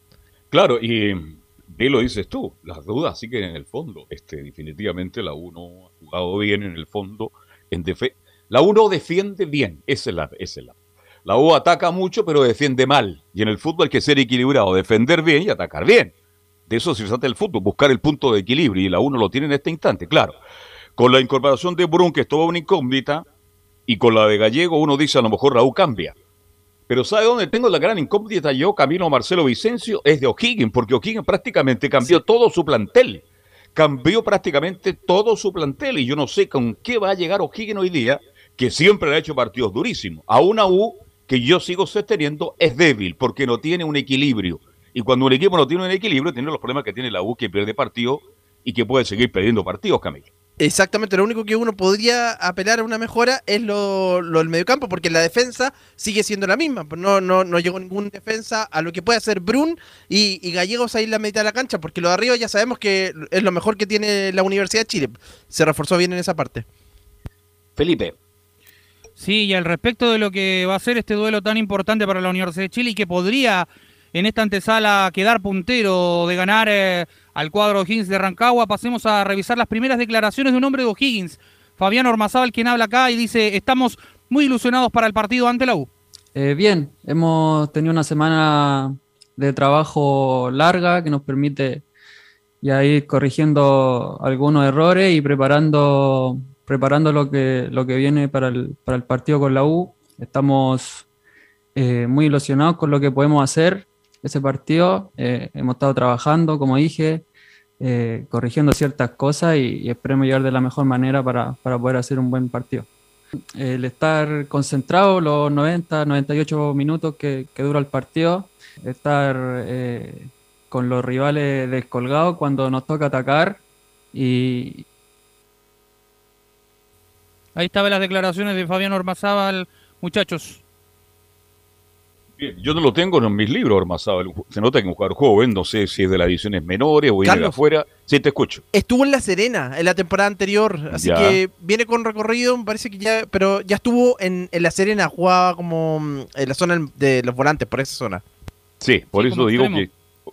Claro, y bien lo dices tú, las dudas siguen en el fondo. Este, definitivamente la U no ha jugado bien en el fondo. En la U no defiende bien, esa es la, esa es la. La U ataca mucho, pero defiende mal. Y en el fútbol hay que ser equilibrado, defender bien y atacar bien. De eso se trata el fútbol, buscar el punto de equilibrio. Y la U no lo tiene en este instante, claro. Con la incorporación de Brun, que es toda una incógnita, y con la de Gallego, uno dice a lo mejor la U cambia. Pero ¿sabe dónde tengo la gran incógnita yo, Camilo Marcelo Vicencio? Es de O'Higgins, porque O'Higgins prácticamente cambió todo su plantel. Cambió prácticamente todo su plantel y yo no sé con qué va a llegar O'Higgins hoy día, que siempre le ha hecho partidos durísimos. A una U que yo sigo sosteniendo es débil, porque no tiene un equilibrio. Y cuando un equipo no tiene un equilibrio, tiene los problemas que tiene la U, que pierde partidos y que puede seguir perdiendo partidos, Camilo. Exactamente, lo único que uno podría apelar a una mejora es lo, lo del mediocampo, porque la defensa sigue siendo la misma. No, no, no llegó ningún defensa a lo que puede hacer Brun y, y Gallegos ahí en la mitad de la cancha, porque lo de arriba ya sabemos que es lo mejor que tiene la Universidad de Chile. Se reforzó bien en esa parte. Felipe. Sí, y al respecto de lo que va a ser este duelo tan importante para la Universidad de Chile y que podría en esta antesala quedar puntero de ganar eh, al cuadro O'Higgins de Rancagua, pasemos a revisar las primeras declaraciones de un hombre de O'Higgins, Fabián Ormazábal, quien habla acá y dice, estamos muy ilusionados para el partido ante la U. Eh, bien, hemos tenido una semana de trabajo larga que nos permite ya ir corrigiendo algunos errores y preparando, preparando lo, que, lo que viene para el, para el partido con la U. Estamos eh, muy ilusionados con lo que podemos hacer ese partido. Eh, hemos estado trabajando, como dije, eh, corrigiendo ciertas cosas y, y esperemos llegar de la mejor manera para, para poder hacer un buen partido el estar concentrado los 90, 98 minutos que, que dura el partido, estar eh, con los rivales descolgados cuando nos toca atacar y... Ahí estaban las declaraciones de Fabián Ormazábal, muchachos. Bien, yo no lo tengo en mis libros, Armazado. Se nota que es un jugador joven, no sé si es de las ediciones menores o viene de Carlos. afuera. Sí, te escucho. Estuvo en La Serena en la temporada anterior, así Ya. que viene con recorrido, me parece que ya, pero ya estuvo en, en La Serena, jugaba como mm, en la zona de los volantes, por esa zona. Sí, por Sí, eso digo extremo.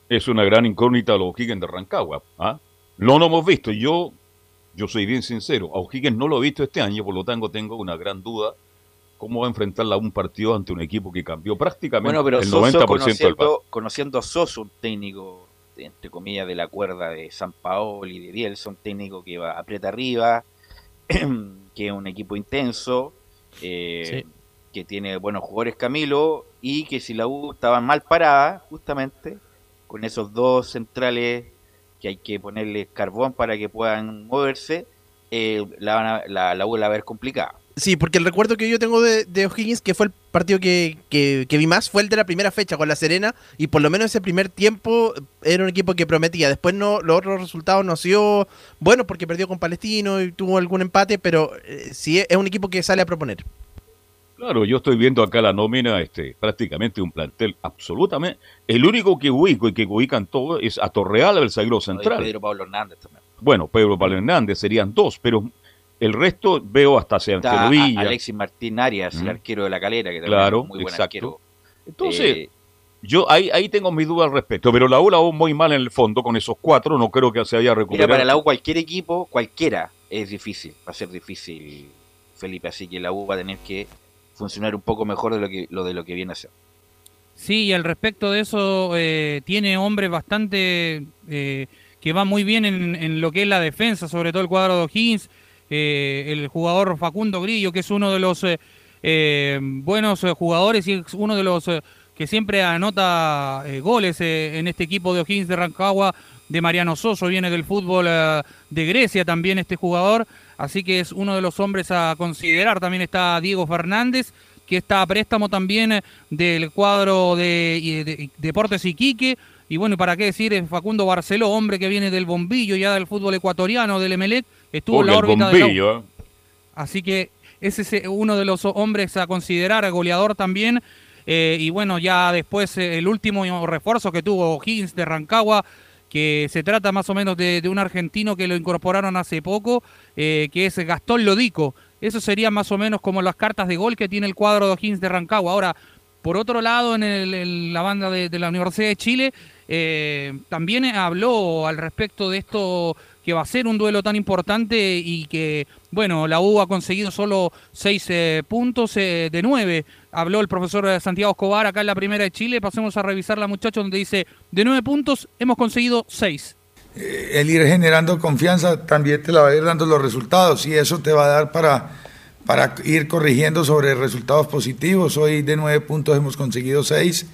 que es una gran incógnita a los O'Higgins de Rancagua. ¿ah? No lo hemos visto. Yo, yo soy bien sincero. A O'Higgins no lo he visto este año, por lo tanto tengo una gran duda cómo va a enfrentarla a un partido ante un equipo que cambió prácticamente Bueno, pero el Soso, 90% del conociendo, conociendo a Soso, un técnico, entre comillas, de la cuerda de San Paolo y de Bielsa, un técnico que va aprieta arriba, que es un equipo intenso, eh, que tiene buenos jugadores Camilo, y que si la U estaba mal parada, justamente, con esos dos centrales que hay que ponerle carbón para que puedan moverse, eh, la, van a- la, la a ver complicada. Sí, porque el recuerdo que yo tengo de, de O'Higgins, que fue el partido que, que- que vi más, fue el de la primera fecha con La Serena, y por lo menos ese primer tiempo era un equipo que prometía. Después no, los otros resultados no han sido buenos porque perdió con Palestino y tuvo algún empate, pero eh, sí es un equipo que sale a proponer. Claro, yo estoy viendo acá la nómina, este, prácticamente un plantel absolutamente. El único que ubico y que ubican todo es a Torreal, el zaguero central. Pedro Pablo Hernández también. Bueno, Pedro Pablo Hernández serían dos, pero el resto veo hasta Sebastián Villa. Alexis Martín Arias, el arquero de la calera, que también Claro, es muy buen exacto. arquero. Entonces, Eh, yo ahí, ahí tengo mis dudas al respecto, pero la U la veo muy mal en el fondo con esos cuatro, no creo que se haya mira, recuperado. para la U cualquier equipo, cualquiera, es difícil, va a ser difícil, Felipe, así que la U va a tener que funcionar un poco mejor de lo que lo de lo que viene a ser. Sí, y al respecto de eso, eh, tiene hombres bastante eh, que va muy bien en, lo que es la defensa, sobre todo el cuadro de O'Higgins, eh, el jugador Facundo Grillo, que es uno de los eh, eh, buenos jugadores y es uno de los que siempre anota goles en este equipo de O'Higgins de Rancagua, de Mariano Soso, viene del fútbol de Grecia también este jugador, así que es uno de los hombres a considerar. También está Diego Fernández, que está a préstamo también eh, del cuadro de, Deportes Iquique. Y bueno, ¿y ¿para qué decir? eh, Facundo Barceló, hombre que viene del bombillo ya del fútbol ecuatoriano, del Emelec, estuvo en la órbita de la U. bombillo, ¿eh? Así que ese es eh, uno de los hombres a considerar, goleador también. Eh, y bueno, ya después eh, el último refuerzo que tuvo Higgins de Rancagua, que se trata más o menos de, un argentino que lo incorporaron hace poco, eh, que es Gastón Lodico. Eso sería más o menos como las cartas de gol que tiene el cuadro de O'Higgins de Rancagua. Ahora, por otro lado, en, el- la banda de, de la Universidad de Chile, eh, también habló al respecto de esto que va a ser un duelo tan importante y que, bueno, la U ha conseguido solo seis eh, puntos eh, de nueve. Habló el profesor eh, Santiago Escobar acá en la primera de Chile. Pasemos a revisarla, muchachos, donde dice, de nueve puntos hemos conseguido seis. el ir generando confianza también te la va a ir dando los resultados y eso te va a dar para, para ir corrigiendo sobre resultados positivos. Hoy de nueve puntos hemos conseguido seis.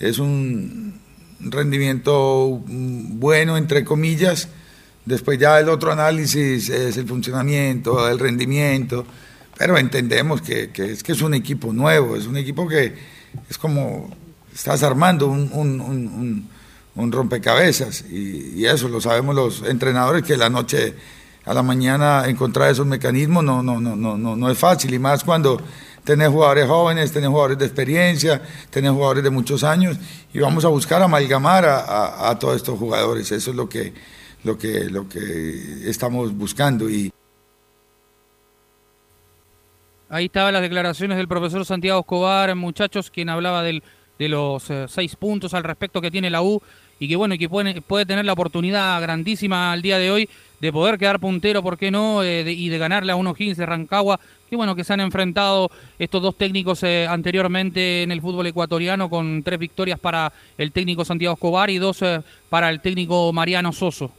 Es un rendimiento mm, bueno, entre comillas. Después ya el otro análisis es el funcionamiento, el rendimiento. Pero entendemos que, que es que es un equipo nuevo, es un equipo que es como estás armando un, un- rompecabezas y, eso lo sabemos los entrenadores que la noche a la mañana encontrar esos mecanismos no, no, no, no, no, no es fácil y más cuando tenés jugadores jóvenes, tenés jugadores de experiencia, tenés jugadores de muchos años y vamos a buscar amalgamar a todos estos jugadores, eso es lo que, lo que, lo que estamos buscando y Ahí estaban las declaraciones del profesor Santiago Escobar, muchachos, quien hablaba del- de los eh, seis puntos al respecto que tiene la U y que bueno, y que puede, puede tener la oportunidad grandísima al día de hoy de poder quedar puntero, ¿por qué no? Eh, y de ganarle a unos 15 de Rancagua, que bueno, que se han enfrentado estos dos técnicos eh, anteriormente en el fútbol ecuatoriano con tres victorias para el técnico Santiago Escobar y dos para el técnico Mariano Soso.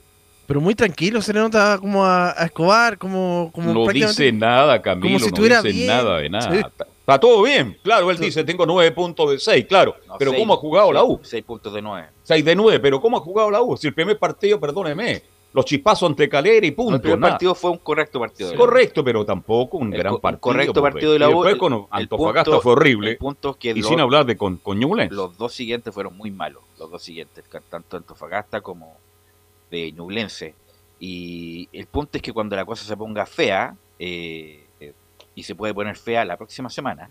Pero muy tranquilo, se le nota como a, a Escobar, como, como No prácticamente- dice nada, Camilo, como si no dice bien. nada de nada. Sí. Está, está todo bien, claro, él dice, tengo nueve puntos de seis, claro, pero seis- ¿cómo ha jugado la U? Seis puntos de nueve. Seis de nueve, pero ¿cómo ha jugado la U? Si el primer partido, perdóneme, los chispazos ante Calera y punto. el primer nada. partido fue un correcto partido. de la U. Correcto, pero tampoco un El gran co- partido. correcto partido de la y U. Después El- con Antofagasta punto- fue horrible. punto que y sin hablar de con, con. Los dos siguientes fueron muy malos, los dos siguientes, tanto Antofagasta como de Ñublense. Y el punto es que cuando la cosa se ponga fea, eh, eh, y se puede poner fea la próxima semana,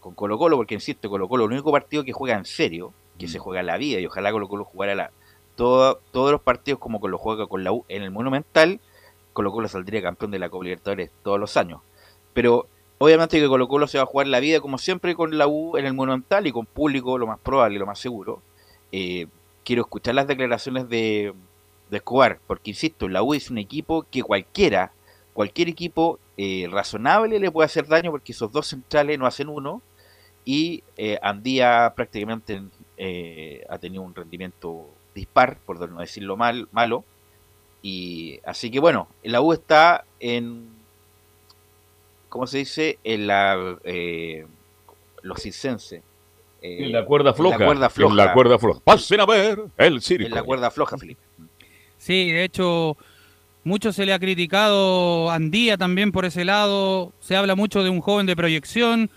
con Colo Colo, porque insisto, Colo Colo, el único partido que juega en serio, que se juega la vida, y ojalá Colo Colo jugara la, todo- todos los partidos como que lo juega con la U en el Monumental, Colo Colo saldría campeón de la Copa Libertadores todos los años. Pero obviamente que Colo Colo se va a jugar la vida como siempre con la U en el Monumental y con público lo más probable, lo más seguro. Eh, quiero escuchar las declaraciones de, de Escobar, porque insisto, la U es un equipo que cualquiera, cualquier equipo eh, razonable le puede hacer daño porque esos dos centrales no hacen uno y eh, Andía prácticamente eh, ha tenido un rendimiento dispar, por no decirlo mal, malo. Y así que bueno, la U está en, ¿cómo se dice? En la eh, los circenses. eh, En la cuerda floja. En la cuerda floja. En la cuerda floja. Pasen a ver el circo. En la cuerda floja, Felipe. Sí, de hecho, mucho se le ha criticado Andía también por ese lado. Se habla mucho de un joven de proyección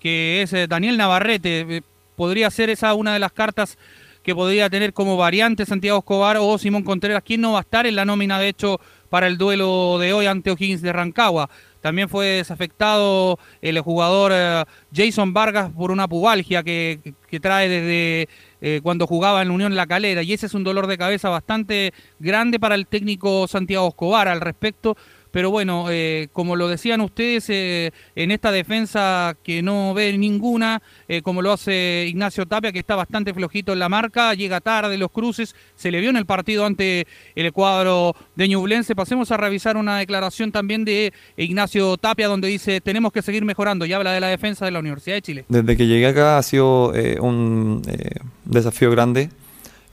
que es eh, Daniel Navarrete. Eh, Podría ser esa una de las cartas que podría tener como variante Santiago Escobar o Simón Contreras. ¿Quién no va a estar en la nómina, de hecho, para el duelo de hoy ante O'Higgins de Rancagua? También fue desafectado el jugador eh, Jason Vargas por una pubalgia que, que trae desde eh, cuando jugaba en la Unión La Calera. Y ese es un dolor de cabeza bastante grande para el técnico Santiago Escobar al respecto. Pero bueno, eh, como lo decían ustedes, eh, en esta defensa que no ve ninguna, eh, como lo hace Ignacio Tapia, que está bastante flojito en la marca, llega tarde los cruces, se le vio en el partido ante el cuadro de Ñublense. Pasemos a revisar una declaración también de Ignacio Tapia, donde dice, tenemos que seguir mejorando, y habla de la defensa de la Universidad de Chile. Desde que llegué acá ha sido eh, un eh, desafío grande,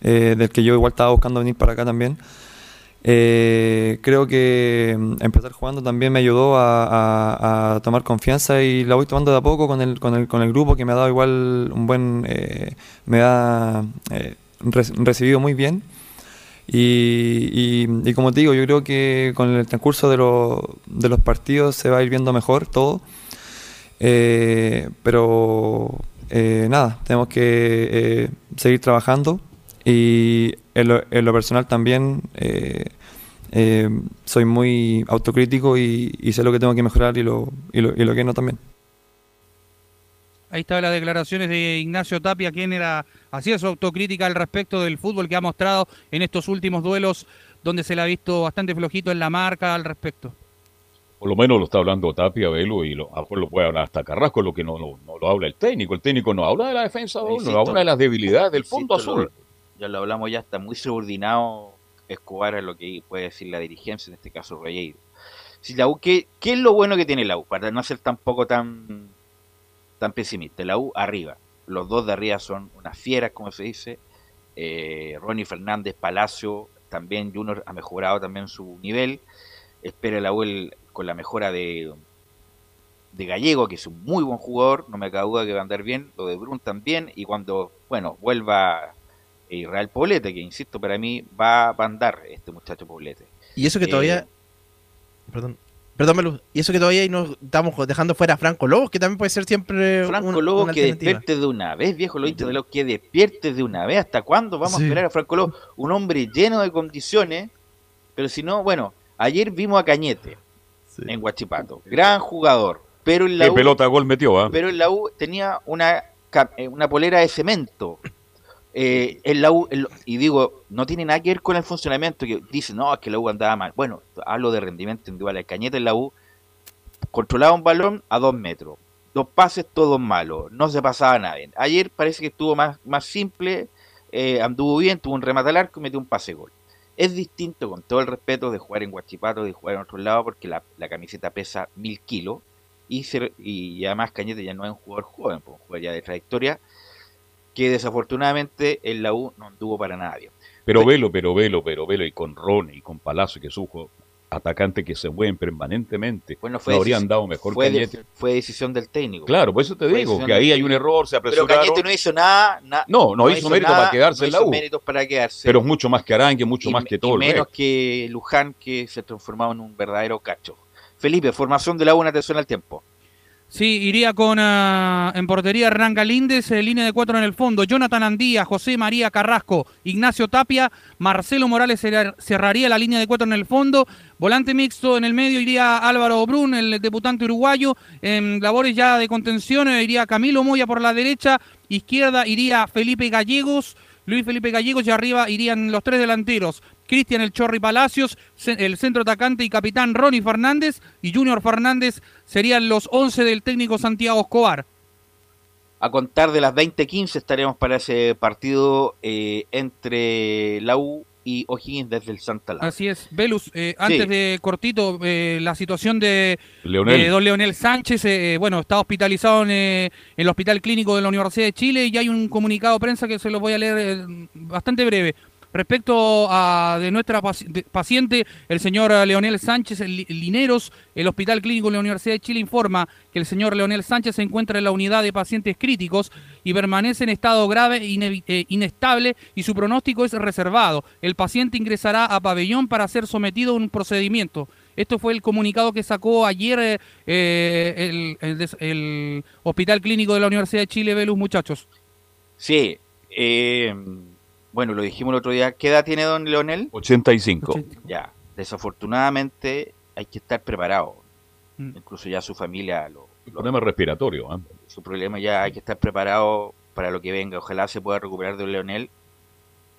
del que yo igual estaba buscando venir para acá también. Eh, creo que mm, empezar jugando también me ayudó a, tomar confianza y la voy tomando de a poco con el, con el, con el grupo que me ha dado igual un buen, eh, me ha eh, re- recibido muy bien. Y, como te digo, yo creo que con el transcurso de, los- de los partidos se va a ir viendo mejor todo. Pero nada, tenemos que seguir trabajando y en lo, en lo personal también eh, eh, soy muy autocrítico y, y sé lo que tengo que mejorar y lo, y lo, y lo que no también. Ahí están las declaraciones de Ignacio Tapia, quien era hacía su autocrítica al respecto del fútbol que ha mostrado en estos últimos duelos, donde se le ha visto bastante flojito en la marca al respecto. Por lo menos lo está hablando Tapia, Velo, y lo, a lo mejor lo puede hablar hasta Carrasco, lo que no, no, no lo habla el técnico. El técnico no habla de la defensa, no Insisto, habla de las debilidades del fondo insisto, azul. lo- ya lo hablamos, ya está muy subordinado Escobar a lo que puede decir la dirigencia, en este caso Reyeiro. Si la U, ¿qué, qué es lo bueno que tiene la U? Para no ser tampoco tan, tan pesimista. La U arriba. Los dos de arriba son unas fieras, como se dice. Eh, Ronnie Fernández, Palacio, también Junior ha mejorado también su nivel. Espera la U con la mejora de, de Gallego, que es un muy buen jugador, no me cabe duda que va a andar bien, lo de Brun también, y cuando, bueno, vuelva Israel Poblete, que insisto, para mí va, va a andar este muchacho Poblete. Y eso que Eh, todavía. Perdón. Perdón, Melu. Y eso que todavía ahí nos estamos dejando fuera a Franco Lobos, que también puede ser siempre. Franco un- Lobo una que despierte de una vez, viejo lo de lo que despierte de una vez. ¿Hasta cuándo vamos Sí. a esperar a Franco Lobo? Un hombre lleno de condiciones, pero si no, bueno, ayer vimos a Cañete en Guachipato, gran jugador, pero en la ¿Qué U, pelota gol metió? ah? pero en la U tenía una, eh, una polera de cemento. Eh, en la U, en lo- y digo, no tiene nada que ver con el funcionamiento, que dicen, no, es que la U andaba mal. Bueno, hablo de rendimiento individual. El Cañete en la U controlaba un balón a dos metros. Dos pases, todos malos. No se pasaba nada bien. Ayer parece que estuvo más, más simple, eh, anduvo bien, tuvo un remate al arco y metió un pase gol. Es distinto, con todo el respeto, de jugar en Guachipato, de jugar en otro lado, porque la, la camiseta pesa mil kilos. Y, se- y además Cañete ya no es un jugador joven, pues, un jugador ya de trayectoria, que desafortunadamente en la U no anduvo para nada bien. Pero velo, pero velo, pero velo, y con Ronnie y con Palacio, que sujo atacantes que se mueven permanentemente, Bueno, fue no habrían dado mejor fue, de- fue decisión del técnico. Claro, por eso te digo, que ahí hay un error, se Pero apresuraron. Cañete no hizo nada. na- No, no hizo mérito para quedarse no en la hizo U. méritos para quedarse. Pero es mucho más que Arangue, mucho Y- más que todo el menos resto. que Luján, que se transformaba en un verdadero cacho. Felipe, formación de la U en atención al tiempo. Sí, iría con ah, en portería Hernán Galíndez, eh, línea de cuatro en el fondo, Jonathan Andía, José María Carrasco, Ignacio Tapia, Marcelo Morales cerrar- cerraría la línea de cuatro en el fondo, volante mixto en el medio iría Álvaro Brun, el debutante uruguayo, en labores ya de contención eh, iría Camilo Moya por la derecha, izquierda iría Felipe Gallegos, Luis Felipe Gallegos y arriba irían los tres delanteros. Cristian El Chorri Palacios, el centro atacante y capitán Ronnie Fernández y Junior Fernández serían los 11 del técnico Santiago Escobar. A contar de las 20:15 estaremos para ese partido eh, entre la U y O'Higgins desde el Santa Laura. Así es. Velus, eh, antes Sí. de cortito, eh, la situación de Leonel. don Leonel Sánchez, eh, bueno, está hospitalizado en, eh, en el Hospital Clínico de la Universidad de Chile y hay un comunicado de prensa que se lo voy a leer eh, bastante breve. Respecto a de nuestra paciente, el señor eh, Leonel Sánchez Li- Lineros, el Hospital Clínico de la Universidad de Chile informa que el señor Leonel Sánchez se encuentra en la unidad de pacientes críticos y permanece en estado grave e inestable y su pronóstico es reservado. El paciente ingresará a pabellón para ser sometido a un procedimiento. Esto fue el comunicado que sacó ayer eh, eh, el, el Hospital Clínico de la Universidad de Chile, Velus, muchachos. Sí, eh, bueno, lo dijimos el otro día. ¿Qué edad tiene don Leonel? 85. Ya, desafortunadamente hay que estar preparado. Mm. Incluso ya su familia, lo, Problema respiratorio. ¿ah? su problema ya hay que estar preparado para lo que venga. Ojalá se pueda recuperar de Leonel.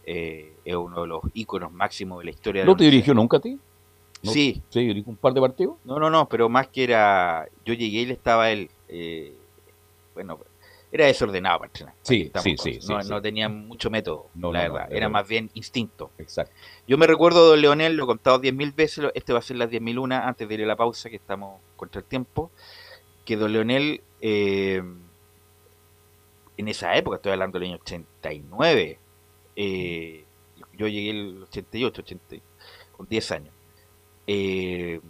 Eh, es uno de los íconos máximos de la historia de ¿No la te dirigió nunca a ti? ¿No? Sí. ¿Sí? ¿Dirigió un par de partidos? No, no, no, pero más que era. Yo llegué y le estaba él. eh, bueno, era desordenado para entrenar. Sí, sí, sí, No, sí, no sí. tenía mucho método, No, la no, verdad. era más bien instinto. Exacto. Yo me recuerdo, don Leonel, lo he contado 10.000 veces, este va a ser las 10.001 antes de ir a la pausa, que estamos contra el tiempo, que don Leonel, eh, en esa época, estoy hablando del año 89, eh, yo llegué el 88, 80, con 10 años, eh,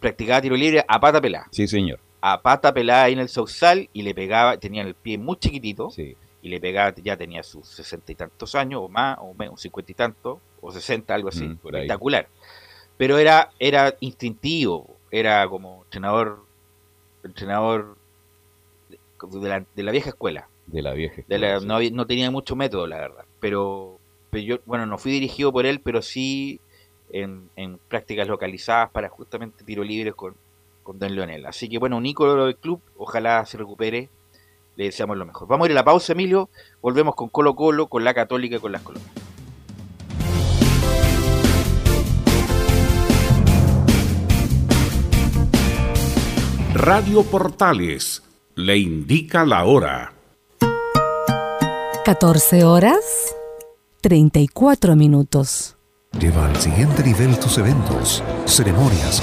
practicaba tiro libre a pata pelada. Sí, señor. A pata pelada ahí en el Sausal y le pegaba, tenía el pie muy chiquitito, Sí. y le pegaba, ya tenía sus sesenta y tantos años, o más, o menos, cincuenta y tantos, o sesenta, algo así, Mm, espectacular. Pero era, era instintivo, era como entrenador, entrenador de la, de la vieja escuela. De la vieja. De la- escuela, sí. no, no tenía mucho método, la verdad. Pero, pero yo, bueno, no fui dirigido por él, pero sí en, en prácticas localizadas para justamente tiro libre con, con Don Leonel. Así que, bueno, un ícono del club, ojalá se recupere. Le deseamos lo mejor. Vamos a ir a la pausa, Emilio. Volvemos con Colo Colo, con la Católica y con las Colonias. Radio Portales le indica la hora. 14 horas 34 minutos. Lleva al siguiente nivel tus eventos, ceremonias,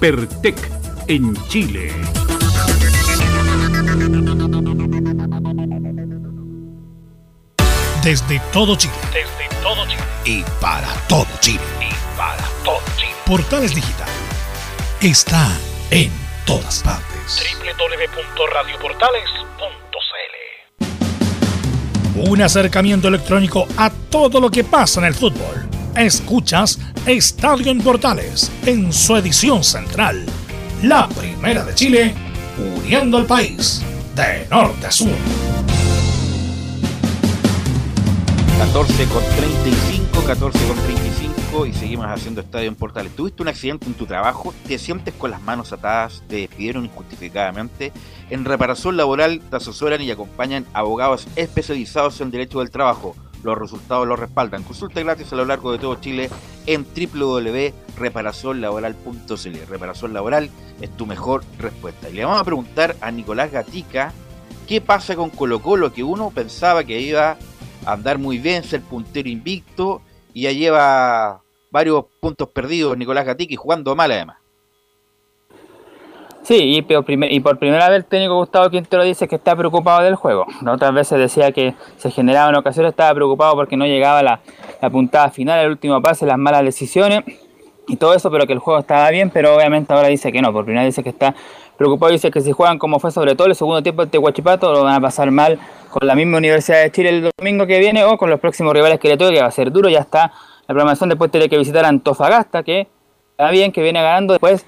Pertec en Chile. Desde todo Chile. Desde todo Chile. Y para todo Chile. Y para todo Chile. Portales Digital está en todas partes. www.radioportales.cl Un acercamiento electrónico a todo lo que pasa en el fútbol. Escuchas Estadio en Portales en su edición central. La primera de Chile, uniendo al país de norte a sur. 14 con 35, 14 con 35. Rico y seguimos haciendo Estadio en Portales. ¿Tuviste un accidente en tu trabajo? ¿Te sientes con las manos atadas? ¿Te despidieron injustificadamente? En reparación laboral te asesoran y acompañan abogados especializados en derecho del trabajo. Los resultados los respaldan. Consulta gratis a lo largo de todo Chile en www.reparacionlaboral.cl. Reparación laboral es tu mejor respuesta. Y le vamos a preguntar a Nicolás Gatica qué pasa con Colo Colo, que uno pensaba que iba a andar muy bien, ser puntero invicto, y ya lleva varios puntos perdidos Nicolás Gatica y jugando mal además. Sí, y por, y primera vez el técnico Gustavo Quintero dice que está preocupado del juego. Otras veces decía que se generaba en ocasiones, estaba preocupado porque no llegaba la, la puntada final, el último pase, las malas decisiones y todo eso, pero que el juego estaba bien, pero obviamente ahora dice que no, por primera vez dice que está preocupado, dice que si juegan como fue sobre todo el segundo tiempo de Huachipato, lo van a pasar mal con la misma Universidad de Chile el domingo que viene o con los próximos rivales que le toque, que va a ser duro, ya está la programación, después tiene que visitar a Antofagasta, que está bien, que viene ganando, después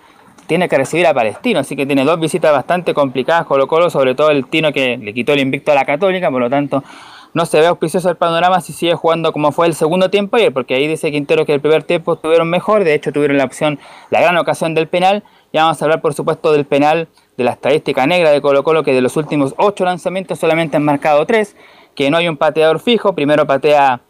tiene que recibir a Palestino, así que tiene dos visitas bastante complicadas Colo Colo, sobre todo el Tino que le quitó el invicto a la Católica, por lo tanto no se ve auspicioso el panorama si sigue jugando como fue el segundo tiempo ayer, porque ahí dice Quintero que el primer tiempo estuvieron mejor, de hecho tuvieron la opción, la gran ocasión del penal, ya vamos a hablar por supuesto del penal, de la estadística negra de Colo Colo, que de los últimos ocho lanzamientos solamente han marcado tres, que no hay un pateador fijo, primero patea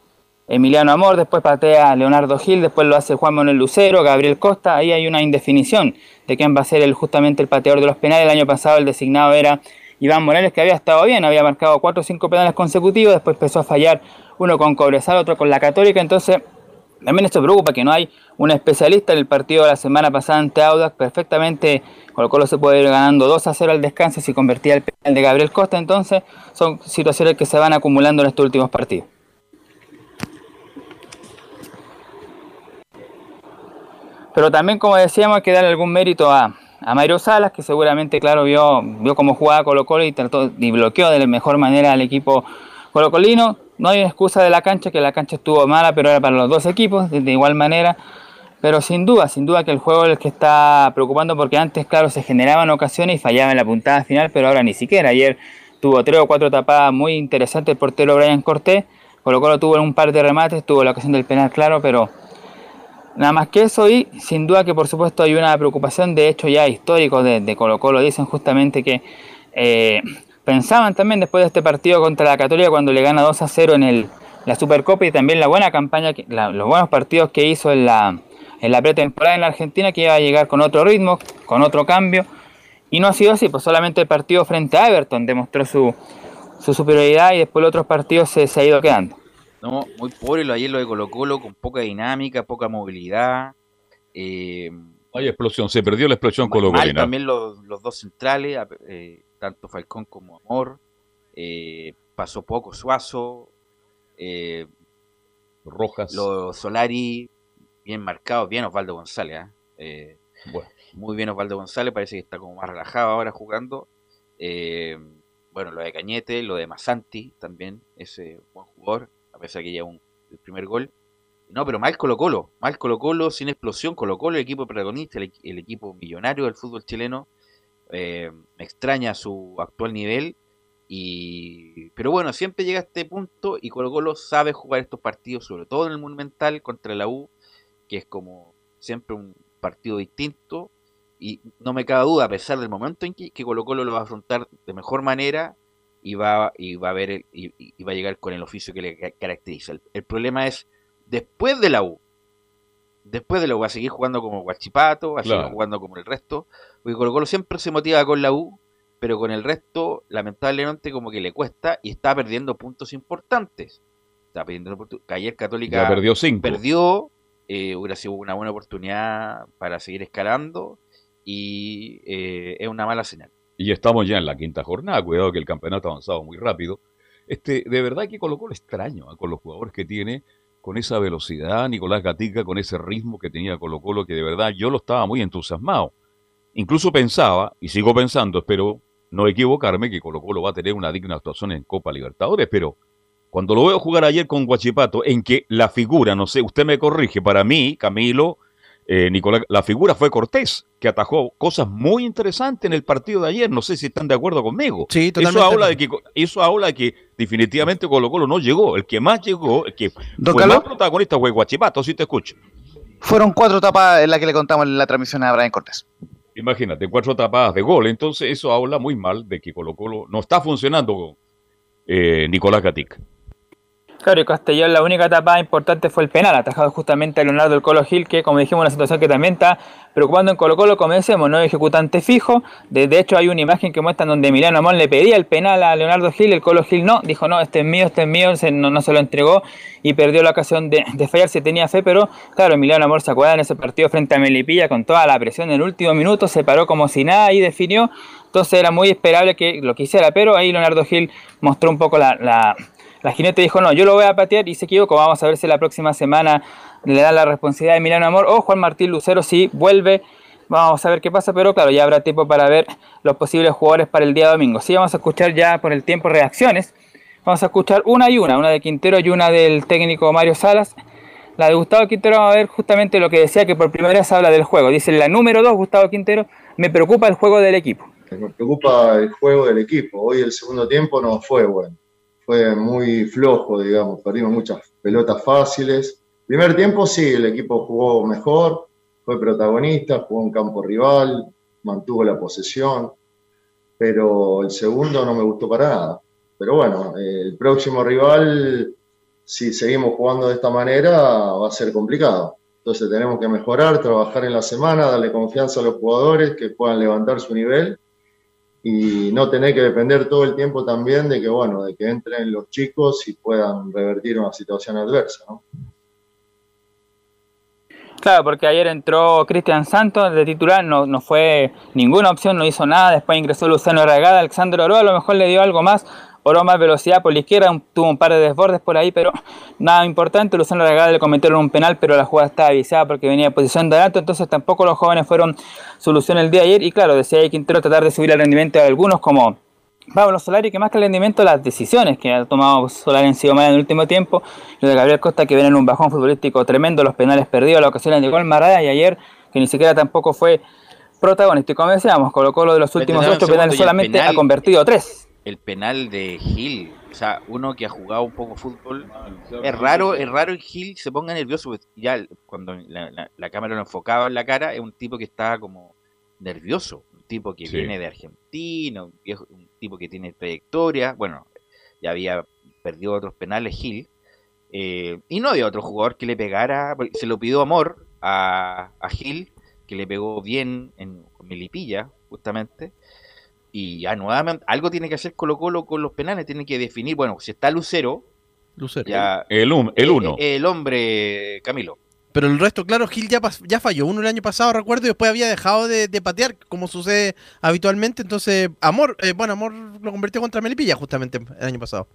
Emiliano Amor, después patea Leonardo Gil, después lo hace Juan Manuel Lucero, Gabriel Costa, ahí hay una indefinición de quién va a ser el, justamente el pateador de los penales. El año pasado el designado era Iván Morales, que había estado bien, había marcado cuatro o cinco penales consecutivos, después empezó a fallar uno con Cobresal, otro con la Católica, entonces también esto preocupa que no hay un especialista en el partido de la semana pasada ante Audax, perfectamente Colo Colo se puede ir ganando 2 a 0 al descanso si convertía el penal de Gabriel Costa, entonces son situaciones que se van acumulando en estos últimos partidos. Pero también, como decíamos, hay que darle algún mérito a, a Mayro Salas, que seguramente, claro, vio, vio cómo jugaba Colo Colo y trató y bloqueó de la mejor manera al equipo colocolino. No hay excusa de la cancha, que la cancha estuvo mala, pero era para los dos equipos, de, igual manera. Pero sin duda, sin duda que el juego es el que está preocupando, porque antes, claro, se generaban ocasiones y fallaba en la puntada final, pero ahora ni siquiera. Ayer tuvo tres o cuatro tapadas muy interesantes el portero Brian Cortés. Colo Colo tuvo un par de remates, tuvo la ocasión del penal, claro, pero Nada más que eso y sin duda que por supuesto hay una preocupación de hecho ya histórico de, de Colo Colo. Dicen justamente que eh, pensaban también después de este partido contra la Católica cuando le gana 2 a 0 en el, la Supercopa y también la buena campaña, los buenos partidos que hizo en la, en la pretemporada en la Argentina que iba a llegar con otro ritmo, con otro cambio. Y no ha sido así, pues solamente el partido frente a Everton demostró su, su superioridad y después los otros partidos se, se ha ido quedando. No, muy pobre lo ayer lo de Colo Colo, con poca dinámica, poca movilidad. Eh, Hay explosión, se perdió la explosión Colo Colo. También los, los, dos centrales, eh, tanto Falcón como Amor. Eh, pasó poco Suazo. Rojas. Los Solari, bien marcados, bien Osvaldo González. ¿eh? Muy bien Osvaldo González, parece que está como más relajado ahora jugando. bueno, lo de Cañete, lo de Masanti también, ese buen jugador a pesar que ya un, el primer gol. No, pero mal Colo Colo, mal Colo Colo, sin explosión, Colo Colo, el equipo protagonista, el, equipo millonario del fútbol chileno. Eh, extraña su actual nivel. Y, pero bueno, siempre llega a este punto y Colo Colo sabe jugar estos partidos, sobre todo en el Monumental contra la U, que es como siempre un partido distinto. Y no me cabe duda, a pesar del momento en que, que Colo Colo lo va a afrontar de mejor manera, y va, y va a ver y, va a llegar con el oficio que le caracteriza. El, problema es después de la U. Después de la U va a seguir jugando como Guachipato, va a seguir jugando como el resto. Porque Colo Colo siempre se motiva con la U, pero con el resto, lamentablemente, como que le cuesta y está perdiendo puntos importantes. Está perdiendo. Ayer Católica perdió cinco. Perdió, eh, hubiera sido una buena oportunidad para seguir escalando y eh, es una mala señal y estamos ya en la quinta jornada, cuidado que el campeonato ha avanzado muy rápido. Este, de verdad que colocó lo extraño con los jugadores que tiene, con esa velocidad, Nicolás Gatica, con ese ritmo que tenía Colo Colo, que de verdad yo lo estaba muy entusiasmado. Incluso pensaba, y sigo pensando, espero no equivocarme, que Colo Colo va a tener una digna actuación en Copa Libertadores, pero cuando lo veo jugar ayer con Guachipato, en que la figura, no sé, usted me corrige, para mí, Camilo, eh, Nicolás, la figura fue Cortés, que atajó cosas muy interesantes en el partido de ayer. No sé si están de acuerdo conmigo. Sí, totalmente. Eso habla de que, eso habla de que definitivamente Colo Colo no llegó. El que más llegó, el que fue más protagonista fue Guachipato, si te escucho. Fueron cuatro tapas en las que le contamos en la transmisión a Brian Cortés. Imagínate, cuatro tapadas de gol. Entonces eso habla muy mal de que Colo Colo no está funcionando eh, Nicolás Gatic. Claro, y Castellón la única etapa importante fue el penal, atajado justamente a Leonardo del Colo Gil, que como dijimos, una situación que también está preocupando en Colo Colo, como decíamos, no ejecutante fijo. De, hecho, hay una imagen que muestra donde Emiliano Amón le pedía el penal a Leonardo Gil, el Colo Gil no, dijo no, este es mío, este es mío, no, se lo entregó y perdió la ocasión de, fallar si tenía fe, pero claro, Emiliano Amor se acuerda en ese partido frente a Melipilla con toda la presión en el último minuto, se paró como si nada y definió. Entonces era muy esperable que lo quisiera, pero ahí Leonardo Gil mostró un poco la jinete dijo, no, yo lo voy a patear y se equivocó. Vamos a ver si la próxima semana le da la responsabilidad de Milano Amor o Juan Martín Lucero si vuelve. Vamos a ver qué pasa, pero claro, ya habrá tiempo para ver los posibles jugadores para el día domingo. Sí, vamos a escuchar ya por el tiempo reacciones. Vamos a escuchar una y una, una de Quintero y una del técnico Mario Salas. La de Gustavo Quintero va a ver justamente lo que decía que por primera vez habla del juego. Dice la número dos, Gustavo Quintero, me preocupa el juego del equipo. Me preocupa el juego del equipo. Hoy el segundo tiempo no fue bueno fue muy flojo, digamos, perdimos muchas pelotas fáciles. Primer tiempo sí, el equipo jugó mejor, fue protagonista, jugó en campo rival, mantuvo la posesión, pero el segundo no me gustó para nada. Pero bueno, el próximo rival, si seguimos jugando de esta manera, va a ser complicado. Entonces tenemos que mejorar, trabajar en la semana, darle confianza a los jugadores que puedan levantar su nivel y no tener que depender todo el tiempo también de que, bueno, de que entren los chicos y puedan revertir una situación adversa, ¿no? Claro, porque ayer entró Cristian Santos de titular, no, no fue ninguna opción, no hizo nada, después ingresó Luciano Regada, Alexandro Oro a lo mejor le dio algo más, Oro más velocidad por la izquierda, tuvo un par de desbordes por ahí, pero nada importante. Luciano Regada le cometieron un penal, pero la jugada estaba avisada porque venía de posición de alto, entonces tampoco los jóvenes fueron solución el día de ayer. Y claro, decía Quintero tratar de subir el rendimiento de algunos, como Pablo Solari, que más que el rendimiento, las decisiones que ha tomado Solari en sido en el último tiempo. Lo de Gabriel Costa, que viene en un bajón futbolístico tremendo, los penales perdidos, las ocasiones de gol Marada, y ayer, que ni siquiera tampoco fue protagonista. Y como decíamos, colocó lo de los últimos ocho penales, solamente ha convertido tres el penal de Gil, o sea, uno que ha jugado un poco fútbol, es raro, es raro que Gil se ponga nervioso, pues, ya cuando la, cámara lo enfocaba en la cara, es un tipo que está como nervioso, un tipo que viene de Argentina, un, tipo que tiene trayectoria, bueno, ya había perdido otros penales Gil, eh, y no había otro jugador que le pegara, se lo pidió amor a, a Gil, que le pegó bien en Melipilla, justamente, y ya nuevamente, algo tiene que hacer Colo Colo con los penales, tiene que definir, bueno, si está Lucero, Lucero. Ya, el, el uno. Eh, el, hombre, Camilo. Pero el resto, claro, Gil ya, ya falló uno el año pasado, recuerdo, y después había dejado de, patear, como sucede habitualmente. Entonces, Amor, eh, bueno, Amor lo convirtió contra Melipilla justamente el año pasado.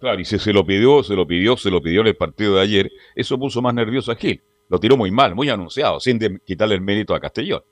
Claro, y si se lo pidió, se lo pidió, se lo pidió en el partido de ayer, eso puso más nervioso a Gil. Lo tiró muy mal, muy anunciado, sin quitarle el mérito a Castellón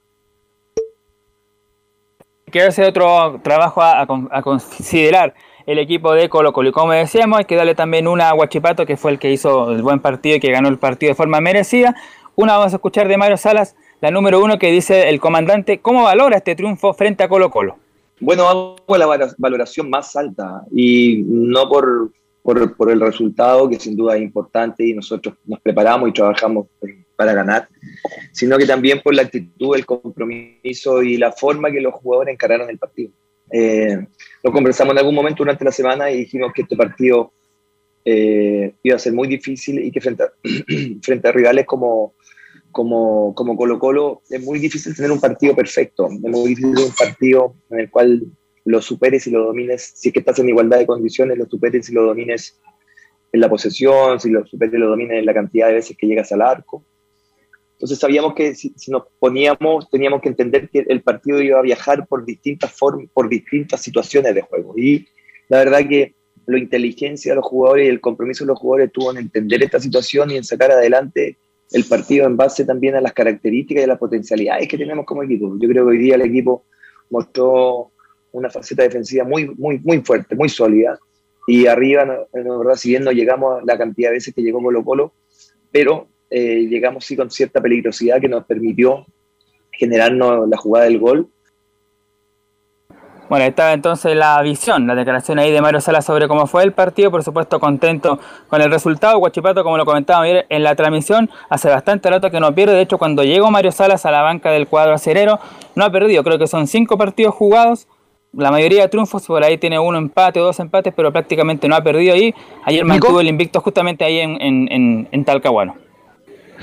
que ser otro trabajo a, considerar el equipo de Colo Colo. Y como decíamos, hay que darle también una a Guachipato, que fue el que hizo el buen partido y que ganó el partido de forma merecida. Una vamos a escuchar de Mario Salas, la número uno, que dice el comandante, ¿cómo valora este triunfo frente a Colo Colo? Bueno, hago la valoración más alta y no por, por, por el resultado, que sin duda es importante y nosotros nos preparamos y trabajamos para ganar, sino que también por la actitud, el compromiso y la forma que los jugadores encararon el partido. Eh, lo conversamos en algún momento durante la semana y dijimos que este partido eh, iba a ser muy difícil y que frente a, rivales como, como, como Colo Colo es muy difícil tener un partido perfecto, es muy difícil un partido en el cual lo superes y lo domines, si es que estás en igualdad de condiciones, lo superes y lo domines en la posesión, si lo superes y lo domines en la cantidad de veces que llegas al arco. Entonces sabíamos que si, nos poníamos, teníamos que entender que el partido iba a viajar por distintas formas, por distintas situaciones de juego. Y la verdad que la inteligencia de los jugadores y el compromiso de los jugadores tuvo en entender esta situación y en sacar adelante el partido en base también a las características y a las potencialidades que tenemos como equipo. Yo creo que hoy día el equipo mostró una faceta defensiva muy, muy, muy fuerte, muy sólida. Y arriba, la verdad, si bien no llegamos a la cantidad de veces que llegó Colo Colo, pero eh, llegamos sí con cierta peligrosidad que nos permitió generarnos la jugada del gol. Bueno, está entonces la visión, la declaración ahí de Mario Sala sobre cómo fue el partido, por supuesto contento con el resultado. Guachipato, como lo comentaba ayer en la transmisión, hace bastante rato que no pierde. De hecho, cuando llegó Mario Salas a la banca del cuadro acerero, no ha perdido. Creo que son cinco partidos jugados, la mayoría de triunfos, por ahí tiene uno empate o dos empates, pero prácticamente no ha perdido ahí. Ayer mantuvo el invicto justamente ahí en, en, en, en Talcahuano.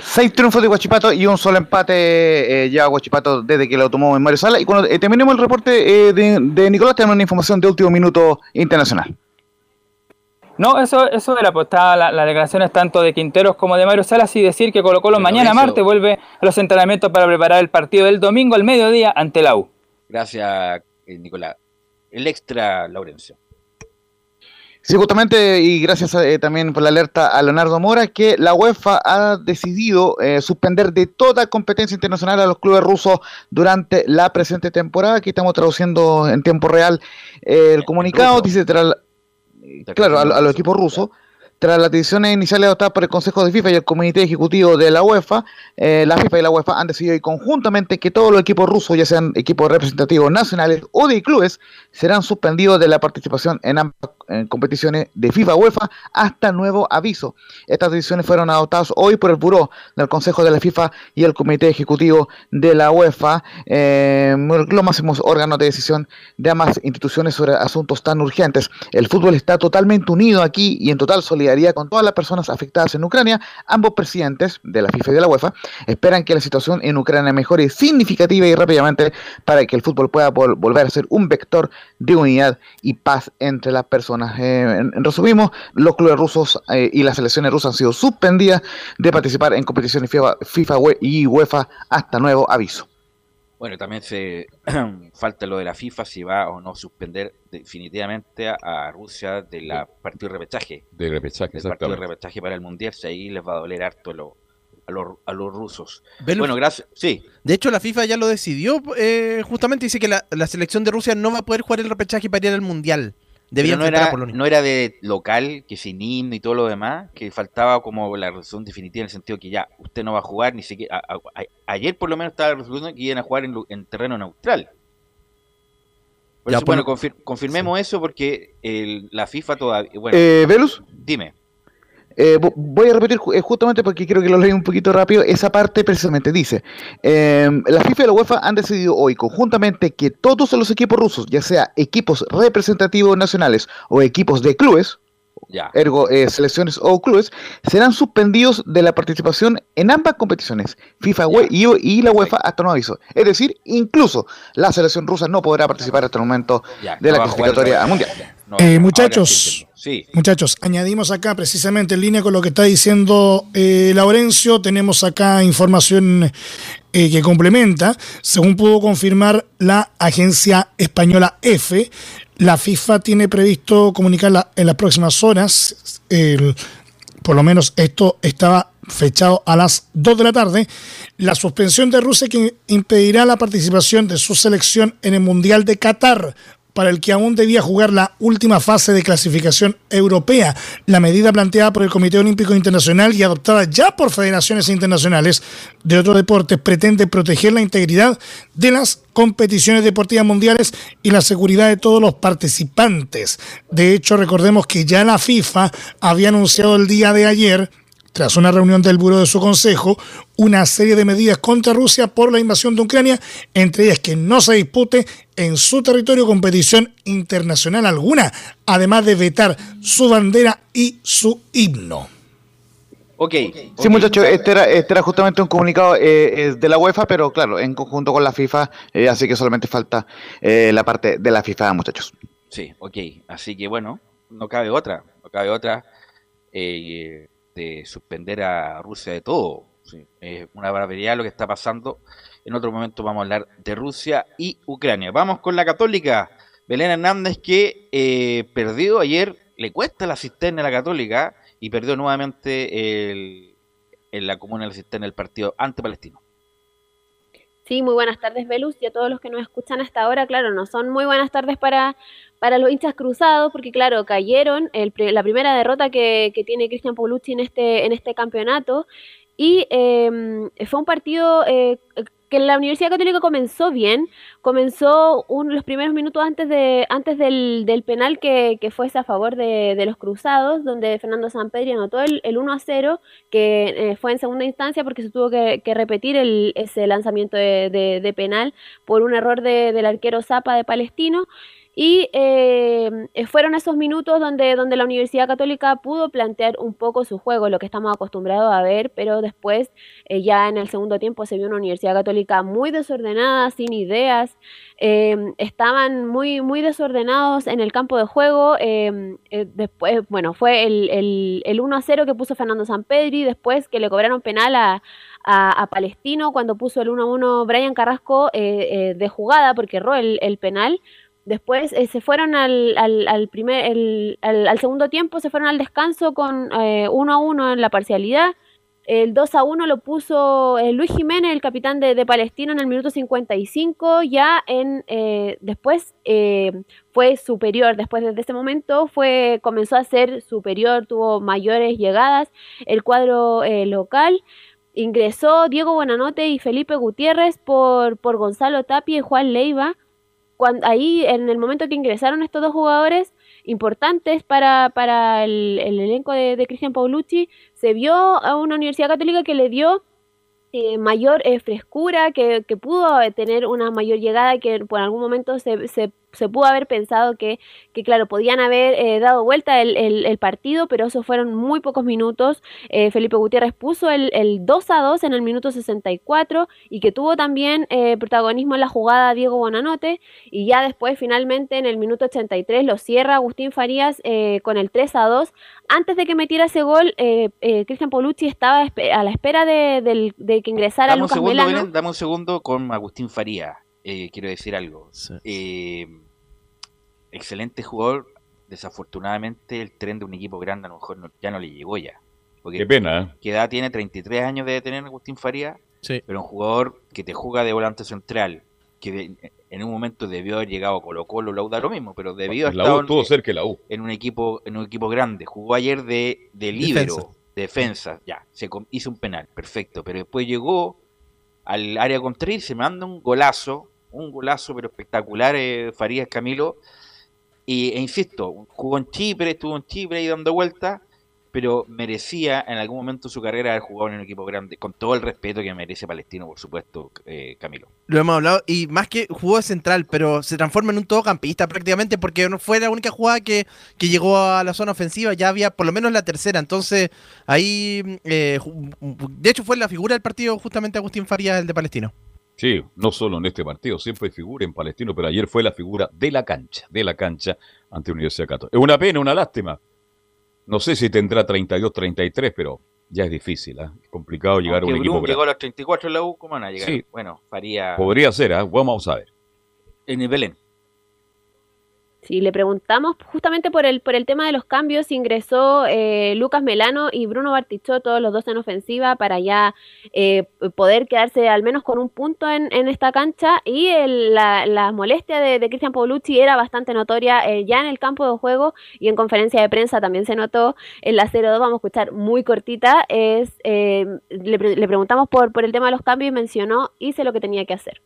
Seis triunfos de Guachipato y un solo empate eh, ya Guachipato desde que lo tomó en Mario Sala. Y cuando eh, terminemos el reporte eh, de, de, Nicolás, tenemos una información de último minuto internacional. No, eso, eso de la postada, las la declaraciones tanto de Quinteros como de Mario Salas y decir que Colo Colo mañana martes vuelve a los entrenamientos para preparar el partido del domingo al mediodía ante la U. Gracias, Nicolás. El extra, Laurencio. Sí, justamente, y gracias eh, también por la alerta a Leonardo Mora, que la UEFA ha decidido eh, suspender de toda competencia internacional a los clubes rusos durante la presente temporada. Aquí estamos traduciendo en tiempo real eh, el comunicado, dice, tras, claro, a, a los equipos rusos. Tras las decisiones iniciales adoptadas por el Consejo de FIFA y el Comité Ejecutivo de la UEFA, eh, la FIFA y la UEFA han decidido hoy conjuntamente que todos los equipos rusos, ya sean equipos representativos nacionales o de clubes, serán suspendidos de la participación en ambas en competiciones de FIFA UEFA hasta nuevo aviso. Estas decisiones fueron adoptadas hoy por el Buró del Consejo de la FIFA y el Comité Ejecutivo de la UEFA, eh, los máximos órganos de decisión de ambas instituciones sobre asuntos tan urgentes. El fútbol está totalmente unido aquí y en total solidaridad con todas las personas afectadas en Ucrania. Ambos presidentes de la FIFA y de la UEFA esperan que la situación en Ucrania mejore significativa y rápidamente para que el fútbol pueda vol volver a ser un vector de unidad y paz entre las personas. Eh, en, en, resumimos, los clubes rusos eh, y las selecciones rusas han sido suspendidas de participar en competiciones FIFA, FIFA y UEFA hasta nuevo aviso. Bueno, también se falta lo de la FIFA si va o no suspender definitivamente a, a Rusia de la partido de repechaje. De repechaje, el partido de repechaje para el mundial, si ahí les va a doler harto lo, a, los, a los rusos. Bueno, gracias. Sí. De hecho, la FIFA ya lo decidió. Eh, justamente dice que la, la, selección de Rusia no va a poder jugar el repechaje para ir al mundial. Debía no era, no era de local, que sin himno y todo lo demás, que faltaba como la resolución definitiva en el sentido que ya usted no va a jugar ni siquiera. A, a, a, ayer por lo menos estaba resolución que iban a jugar en, en terreno neutral. Por ya, eso, bueno, confir, confirmemos sí. eso porque el, la FIFA todavía. Bueno, eh, ¿Velus? Dime. Eh, voy a repetir justamente porque quiero que lo leí un poquito rápido. Esa parte precisamente dice: eh, La FIFA y la UEFA han decidido hoy conjuntamente que todos los equipos rusos, ya sea equipos representativos nacionales o equipos de clubes, ya. ergo eh, selecciones o clubes, serán suspendidos de la participación en ambas competiciones, FIFA y, y, la UEFA hasta no aviso. Es decir, incluso la selección rusa no podrá participar hasta el momento ya, de no la clasificatoria mundial. No, eh, muchachos, sí. muchachos, añadimos acá precisamente en línea con lo que está diciendo eh, Laurencio, tenemos acá información eh, que complementa, según pudo confirmar la agencia española F, la FIFA tiene previsto comunicarla en las próximas horas, por lo menos esto estaba fechado a las 2 de la tarde, la suspensión de Rusia que impedirá la participación de su selección en el Mundial de Qatar para el que aún debía jugar la última fase de clasificación europea. La medida planteada por el Comité Olímpico Internacional y adoptada ya por federaciones internacionales de otros deportes pretende proteger la integridad de las competiciones deportivas mundiales y la seguridad de todos los participantes. De hecho, recordemos que ya la FIFA había anunciado el día de ayer tras una reunión del Buró de su Consejo, una serie de medidas contra Rusia por la invasión de Ucrania, entre ellas que no se dispute en su territorio competición internacional alguna, además de vetar su bandera y su himno. Ok. Sí, muchachos, este era, este era justamente un comunicado eh, de la UEFA, pero claro, en conjunto con la FIFA, eh, así que solamente falta eh, la parte de la FIFA, muchachos. Sí, ok. Así que bueno, no cabe otra, no cabe otra. Eh, de suspender a Rusia de todo. Sí, es una barbaridad lo que está pasando. En otro momento vamos a hablar de Rusia y Ucrania. Vamos con la católica. Belén Hernández que eh, perdió ayer, le cuesta la cisterna a la católica y perdió nuevamente el, en la comuna de la cisterna el partido ante Palestino. Sí, muy buenas tardes, Velus, y a todos los que nos escuchan hasta ahora. Claro, no son muy buenas tardes para, para los hinchas cruzados, porque claro, cayeron el, la primera derrota que, que tiene Cristian Paulucci en este, en este campeonato. Y eh, fue un partido eh, que la Universidad Católica comenzó bien, comenzó un, los primeros minutos antes de antes del, del penal que, que fuese a favor de, de, los Cruzados, donde Fernando Sampedri anotó el, el 1 a 0, que eh, fue en segunda instancia porque se tuvo que, que repetir el, ese lanzamiento de, de, de, penal por un error del arquero Zapa de Palestino. Y eh, fueron esos minutos donde, donde la Universidad Católica pudo plantear un poco su juego, lo que estamos acostumbrados a ver, pero después, eh, ya en el segundo tiempo, se vio una Universidad Católica muy desordenada, sin ideas, eh, estaban muy, muy desordenados en el campo de juego. Eh, eh, después, bueno, fue el, el, el 1 a 0 que puso Fernando Sampedri, después que le cobraron penal a, a, Palestino cuando puso el 1 a 1 Brian Carrasco de jugada porque erró el penal. Después eh, se fueron al, al, al primer, el, al, al, segundo tiempo, se fueron al descanso con 1 eh, a 1 en la parcialidad. El 2 a 1 lo puso eh, Luis Jiménez, el capitán de, de, Palestino, en el minuto 55. Ya en eh, después eh, fue superior. Después desde ese momento fue comenzó a ser superior, tuvo mayores llegadas. El cuadro local ingresó Diego Buenanote y Felipe Gutiérrez por, por Gonzalo Tapia y Juan Leiva cuando, ahí en el momento que ingresaron estos dos jugadores importantes para, para el, el elenco de, de Cristian Paulucci, se vio a una universidad católica que le dio eh, mayor eh, frescura, que, pudo tener una mayor llegada, que por algún momento se, se se pudo haber pensado que, que claro, podían haber eh, dado vuelta el, el, el, partido, pero eso fueron muy pocos minutos. Eh, Felipe Gutiérrez puso el, el, 2 a 2 en el minuto 64 y que tuvo también eh, protagonismo en la jugada Diego Bonanote y ya después finalmente en el minuto 83 lo cierra Agustín Farías eh, con el 3 a 2. Antes de que metiera ese gol, Cristian Polucci estaba a la espera de, de, de que ingresara dame Lucas un segundo, Melano. Belén, dame un segundo con Agustín Farías eh, quiero decir algo. Sí. Eh, excelente jugador. Desafortunadamente, el tren de un equipo grande a lo mejor no, ya no le llegó ya. Porque Qué pena. ¿eh? ¿Qué edad tiene? 33 años de tener Agustín Faría. Sí. Pero un jugador que te juega de volante central, que de, en un momento debió haber llegado a Colo Colo, la U da lo mismo, pero debió haber la U tuvo cerca la U. En un equipo, en un equipo grande. Jugó ayer de, de libero, defensa. defensa. Ya, se hizo un penal, perfecto. Pero después llegó al área contraria y se manda un golazo, un golazo pero espectacular eh, Farías Camilo. Y, e insisto, jugó en Chipre, estuvo en Chipre ahí dando vueltas, pero merecía en algún momento de su carrera haber jugado en un equipo grande, con todo el respeto que merece Palestino, por supuesto, eh, Camilo. Lo hemos hablado, y más que jugó de central, pero se transforma en un todocampista prácticamente, porque no fue la única jugada que, que llegó a la zona ofensiva, ya había por lo menos la tercera, entonces ahí, eh, de hecho fue la figura del partido justamente Agustín Farías, el de Palestino. Sí, no solo en este partido, siempre figura en Palestino, pero ayer fue la figura de la cancha, de la cancha ante Universidad Católica. Es una pena, una lástima. No sé si tendrá 32, 33, pero ya es difícil, ¿eh? es complicado llegar Aunque a un equipo llegó a los 34 en la U, ¿cómo van a llegar? Sí. Bueno, Faría... Podría ser, ¿eh? vamos a ver. En el Belén. Sí, le preguntamos justamente por el, por el tema de los cambios, ingresó eh, Lucas Melano y Bruno Bartichotto, los dos en ofensiva, para ya eh, poder quedarse al menos con un punto en, en esta cancha. Y la, la, molestia de, de Cristian Paulucci era bastante notoria eh, ya en el campo de juego y en conferencia de prensa también se notó. En la 0-2 vamos a escuchar muy cortita. Es, eh, le, le preguntamos por, por el tema de los cambios y mencionó, hice lo que tenía que hacer.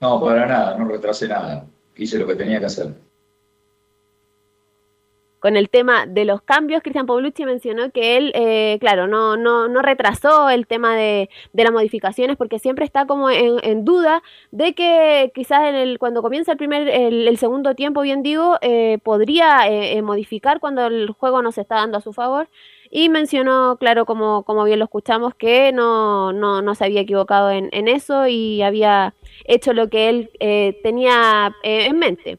No, para nada, no retrasé nada hice lo que tenía que hacer. Con el tema de los cambios, Cristian Paulucci mencionó que él, eh, claro, no, no, no retrasó el tema de, de, las modificaciones porque siempre está como en, duda de que quizás en el, cuando comienza el primer, el, el segundo tiempo, bien digo, eh, podría eh, modificar cuando el juego no se está dando a su favor y mencionó, claro, como, como bien lo escuchamos, que no, no, no se había equivocado en, en, eso y había hecho lo que él eh, tenía eh, en mente.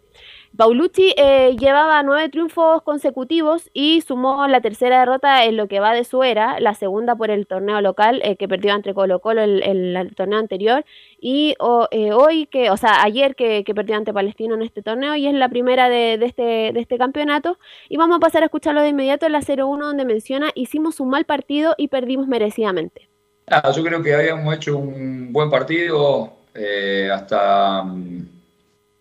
Paulucci eh, llevaba nueve triunfos consecutivos y sumó la tercera derrota en lo que va de su era, la segunda por el torneo local eh, que perdió ante Colo Colo el, el, torneo anterior y eh, hoy que, o sea, ayer que, perdió ante Palestino en este torneo y es la primera de, este, este campeonato y vamos a pasar a escucharlo de inmediato en la 0-1 donde menciona hicimos un mal partido y perdimos merecidamente. Yo creo que habíamos hecho un buen partido hasta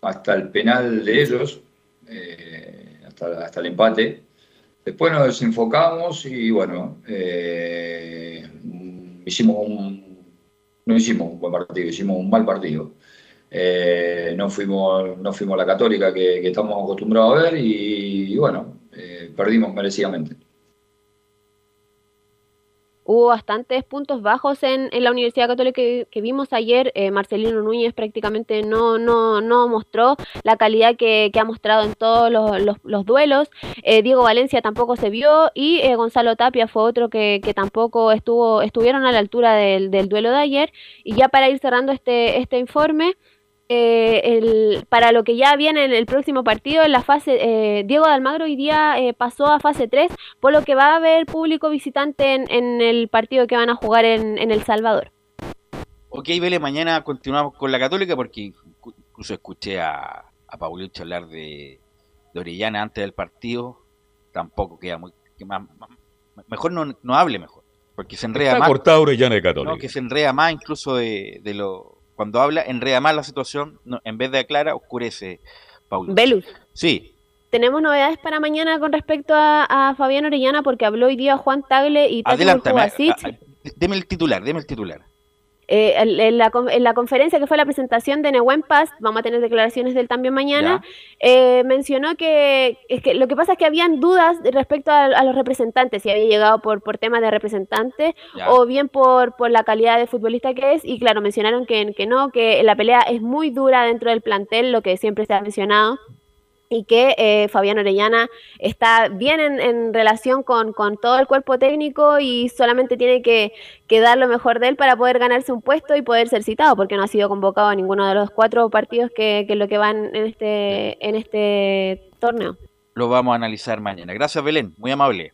hasta el penal de ellos, eh, hasta, hasta, el empate. Después nos desenfocamos y bueno, eh, hicimos un, no hicimos un buen partido, hicimos un mal partido. Eh, no, fuimos, no fuimos la católica que, estamos acostumbrados a ver y, bueno, eh, perdimos merecidamente. Hubo bastantes puntos bajos en, la Universidad Católica que, vimos ayer. Eh, Marcelino Núñez prácticamente no, no, no mostró la calidad que, ha mostrado en todos los, duelos. Diego Valencia tampoco se vio y Gonzalo Tapia fue otro que, tampoco estuvo, estuvieron a la altura del, del, duelo de ayer. Y ya para ir cerrando este, este informe, eh, el, para lo que ya viene en el próximo partido, en la fase, eh, Diego de Almagro hoy día eh, pasó a fase 3, por lo que va a haber público visitante en, el partido que van a jugar en, El Salvador. Ok, Vélez, mañana continuamos con la Católica porque incluso escuché a, a Paulucho hablar de, de, Orellana antes del partido. Tampoco queda muy. mejor no, no hable mejor, porque se enreda más. cortado Orellana de Católica. No, que se enreda más incluso de, de lo cuando habla, enreda más la situación, en vez de aclara, oscurece, Paula. Velus. Sí. Tenemos novedades para mañana con respecto a, Fabián Orellana, porque habló hoy día Juan Tagle y Tati Adelántame, deme el titular, deme el titular. Eh, en, la, conferencia que fue la presentación de Nehuen Paz, vamos a tener declaraciones de él también mañana, eh, mencionó que, es que lo que pasa es que habían dudas respecto a, los representantes, si había llegado por, por temas de representante o bien por, por la calidad de futbolista que es, y claro, mencionaron que, que no, que la pelea es muy dura dentro del plantel, lo que siempre se ha mencionado y que eh, Fabián Orellana está bien en, relación con, todo el cuerpo técnico y solamente tiene que, dar lo mejor de él para poder ganarse un puesto y poder ser citado, porque no ha sido convocado a ninguno de los cuatro partidos que, que lo que van en este, en este torneo. Lo vamos a analizar mañana. Gracias, Belén, muy amable.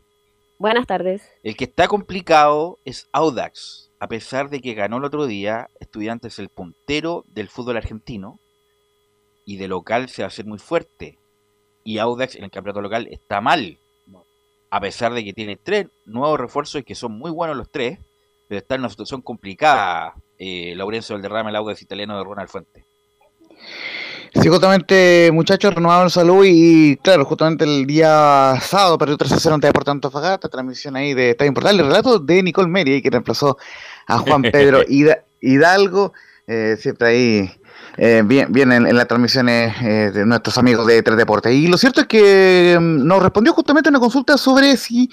Buenas tardes. El que está complicado es Audax, a pesar de que ganó el otro día, Estudiantes el puntero del fútbol argentino y de local se va a hacer muy fuerte y Audax en el campeonato local está mal. A pesar de que tiene tres nuevos refuerzos y que son muy buenos los tres, pero está en una situación complicada eh, Laurencio Valderrama, el Audax italiano de Ronald Fuente. Sí, justamente, muchachos, renovaron salud y, claro, justamente el día sábado perdió 3 a 0 ante Deportes Antofagasta, transmisión ahí de Estadio Portal, el relato de Nicole Meri, que reemplazó a Juan Pedro Hidalgo, eh, siempre ahí eh, bien, bien en, las transmisiones eh, de nuestros amigos de Tres Deportes. Y lo cierto es que mm, nos respondió justamente una consulta sobre si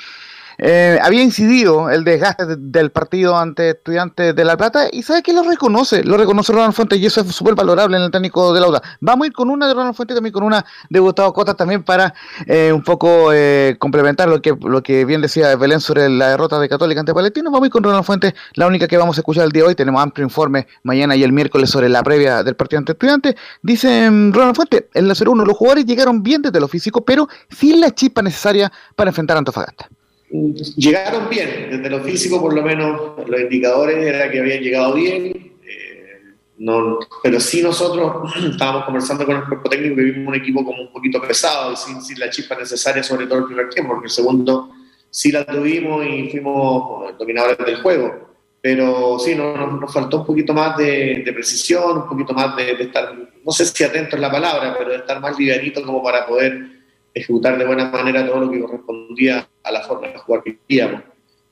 eh, había incidido el desgaste del partido ante Estudiantes de La Plata y sabe que lo reconoce, lo reconoce Ronald Fuentes y eso es súper valorable en el técnico de Lauda. Vamos a ir con una de Ronald Fuentes y también con una de Gustavo Cota también para eh, un poco eh, complementar lo que, lo que bien decía Belén sobre la derrota de Católica ante Palestino. Vamos a ir con Ronald Fuentes, la única que vamos a escuchar el día de hoy. Tenemos amplio informe mañana y el miércoles sobre la previa del partido ante Estudiantes. Dice mm, Ronald Fuentes, en la 0-1 los jugadores llegaron bien desde lo físico, pero sin la chispa necesaria para enfrentar a Antofagasta llegaron bien, desde lo físico por lo menos los indicadores era que habían llegado bien, eh, no, pero sí nosotros estábamos conversando con el cuerpo técnico que vimos un equipo como un poquito pesado sin, sin, la chispa necesaria, sobre todo el primer tiempo, porque el segundo sí la tuvimos y fuimos dominadores del juego. Pero sí, nos, nos faltó un poquito más de, precisión, un poquito más de, de, estar, no sé si atento es la palabra, pero de estar más livianito como para poder ejecutar de buena manera todo lo que correspondía a la forma de jugar que queríamos.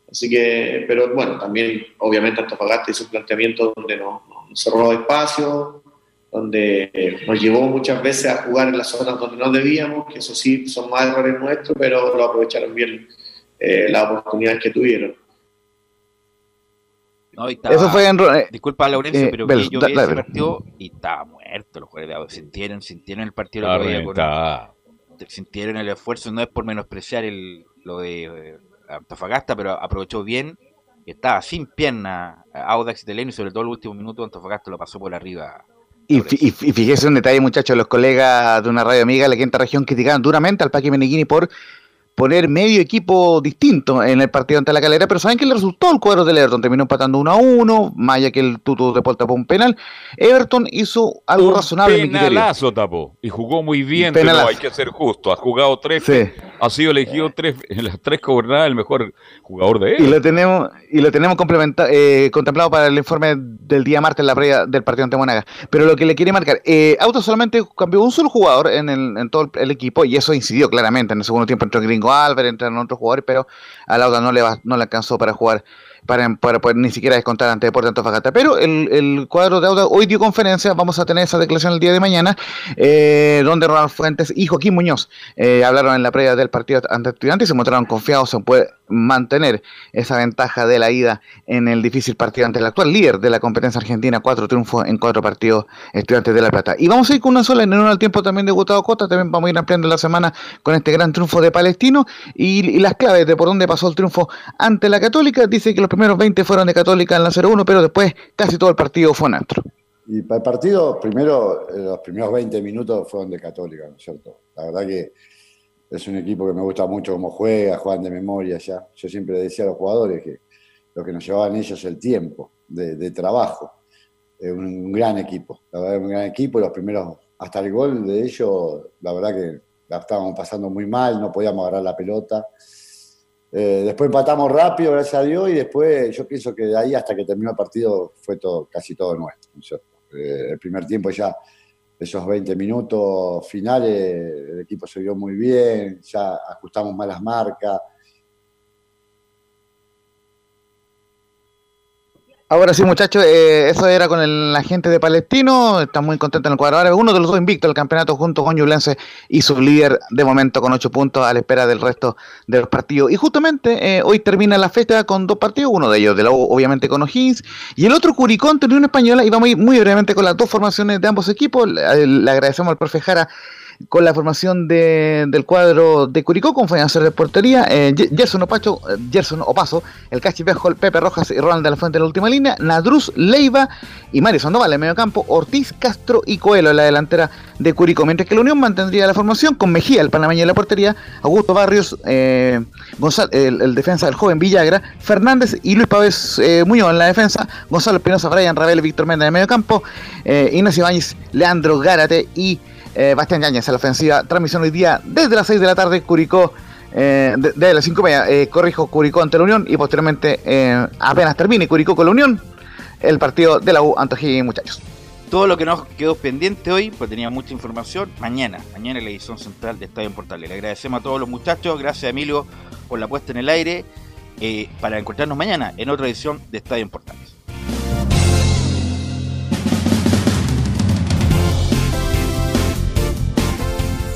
Así que, pero bueno, también obviamente Antofagasta hizo un planteamiento donde nos, cerró espacio, donde nos llevó muchas veces a jugar en las zonas donde no debíamos, que eso sí son más errores nuestros, pero lo aprovecharon bien eh, las oportunidades que tuvieron. eso fue en, eh, Disculpa, Laurencio, eh, pero yo vi ese partido y estaba muerto los jugadores. Sintieron, sintieron el partido. Lo sintieron el esfuerzo, no es por menospreciar el, lo de eh, Antofagasta, pero aprovechó bien, estaba sin pierna Audax y y sobre todo el último minuto Antofagasta lo pasó por arriba. Y, y, fíjese un detalle, muchachos, los colegas de una radio amiga de la quinta región criticaban duramente al Paqui Meneghini por poner medio equipo distinto en el partido ante la calera, pero saben que le resultó el cuadro del Everton, terminó empatando 1 a 1, más allá que el Tuto de tapó un penal. Everton hizo algo razonable. Penalazo tapó y jugó muy bien, pero hay que ser justo, ha jugado tres, ha sido elegido tres, en las tres jornadas el mejor jugador de él. Y lo tenemos, y lo tenemos eh, contemplado para el informe del día martes en la previa del partido ante Monaga. Pero lo que le quiere marcar, eh, Auto solamente cambió un solo jugador en, el, en todo el equipo y eso incidió claramente en el segundo tiempo entre Gringo Álvarez, entran otros jugadores, pero a Lauda no le, va, no le alcanzó para jugar para, poder ni siquiera descontar ante Deportes Antofagasta. Pero el, cuadro de Auda hoy dio conferencia, vamos a tener esa declaración el día de mañana, eh, donde Ronald Fuentes y Joaquín Muñoz eh, hablaron en la previa del partido ante estudiantes y se mostraron confiados en poder mantener esa ventaja de la ida en el difícil partido ante el actual líder de la competencia argentina, cuatro triunfos en cuatro partidos estudiantes de La Plata. Y vamos a ir con una sola en uno al tiempo también de Gustavo Cota, también vamos a ir ampliando la semana con este gran triunfo de Palestino y, y las claves de por dónde pasó el triunfo ante la Católica. Dice que los primeros 20 fueron de Católica en la 0-1, pero después casi todo el partido fue neutro. Y para el partido, primero, eh, los primeros 20 minutos fueron de Católica, ¿no es cierto? La verdad que es un equipo que me gusta mucho cómo juega, juegan de memoria ya. Yo siempre decía a los jugadores que lo que nos llevaban ellos el tiempo de, trabajo. Es un, gran equipo, la verdad, un gran equipo. Los primeros, hasta el gol de ellos, la verdad que la estábamos pasando muy mal, no podíamos agarrar la pelota. Eh, después empatamos rápido, gracias a Dios, y después yo pienso que de ahí hasta que terminó el partido fue todo, casi todo nuestro. Eh, el primer tiempo ya, esos 20 minutos finales, el equipo se vio muy bien, ya ajustamos más las marcas. Ahora sí, muchachos, eh, eso era con el agente de Palestino. Está muy contento en el cuadro árabe. Uno de los dos invictos del campeonato junto con Yulense y su líder de momento con ocho puntos a la espera del resto de los partidos. Y justamente eh, hoy termina la fecha con dos partidos. Uno de ellos, de la U, obviamente con O'Higgins, y el otro Curicón, Unión Española. Y vamos a ir muy brevemente con las dos formaciones de ambos equipos. Le, le agradecemos al profe Jara con la formación de, del cuadro de Curicó, con hacer de portería, eh, Gerson Opacho, Gerson Opaso, el Cachi Bejol, Pepe Rojas y Ronald de la Fuente en la última línea, Nadruz, Leiva y Mario Sandoval en medio campo, Ortiz, Castro y Coelho en la delantera de Curicó, mientras que la Unión mantendría la formación con Mejía, el panameño en la portería, Augusto Barrios, eh, el, defensa del joven Villagra, Fernández y Luis Pávez eh, Muñoz en la defensa, Gonzalo Espinosa, Brian Ravel, Víctor Méndez en el medio campo, Ignacio Ibáñez, Leandro Gárate y eh, Bastián Yañez en la ofensiva. Transmisión hoy día desde las 6 de la tarde, Curicó, eh, desde de las 5 y media, eh, corrijo, Curicó ante la Unión y posteriormente, eh, apenas termine Curicó con la Unión, el partido de la U Antojí, muchachos. Todo lo que nos quedó pendiente hoy, pues tenía mucha información, mañana, mañana en la edición central de Estadio en. Le agradecemos a todos los muchachos, gracias Emilio por la puesta en el aire, eh, para encontrarnos mañana en otra edición de Estadio Portales.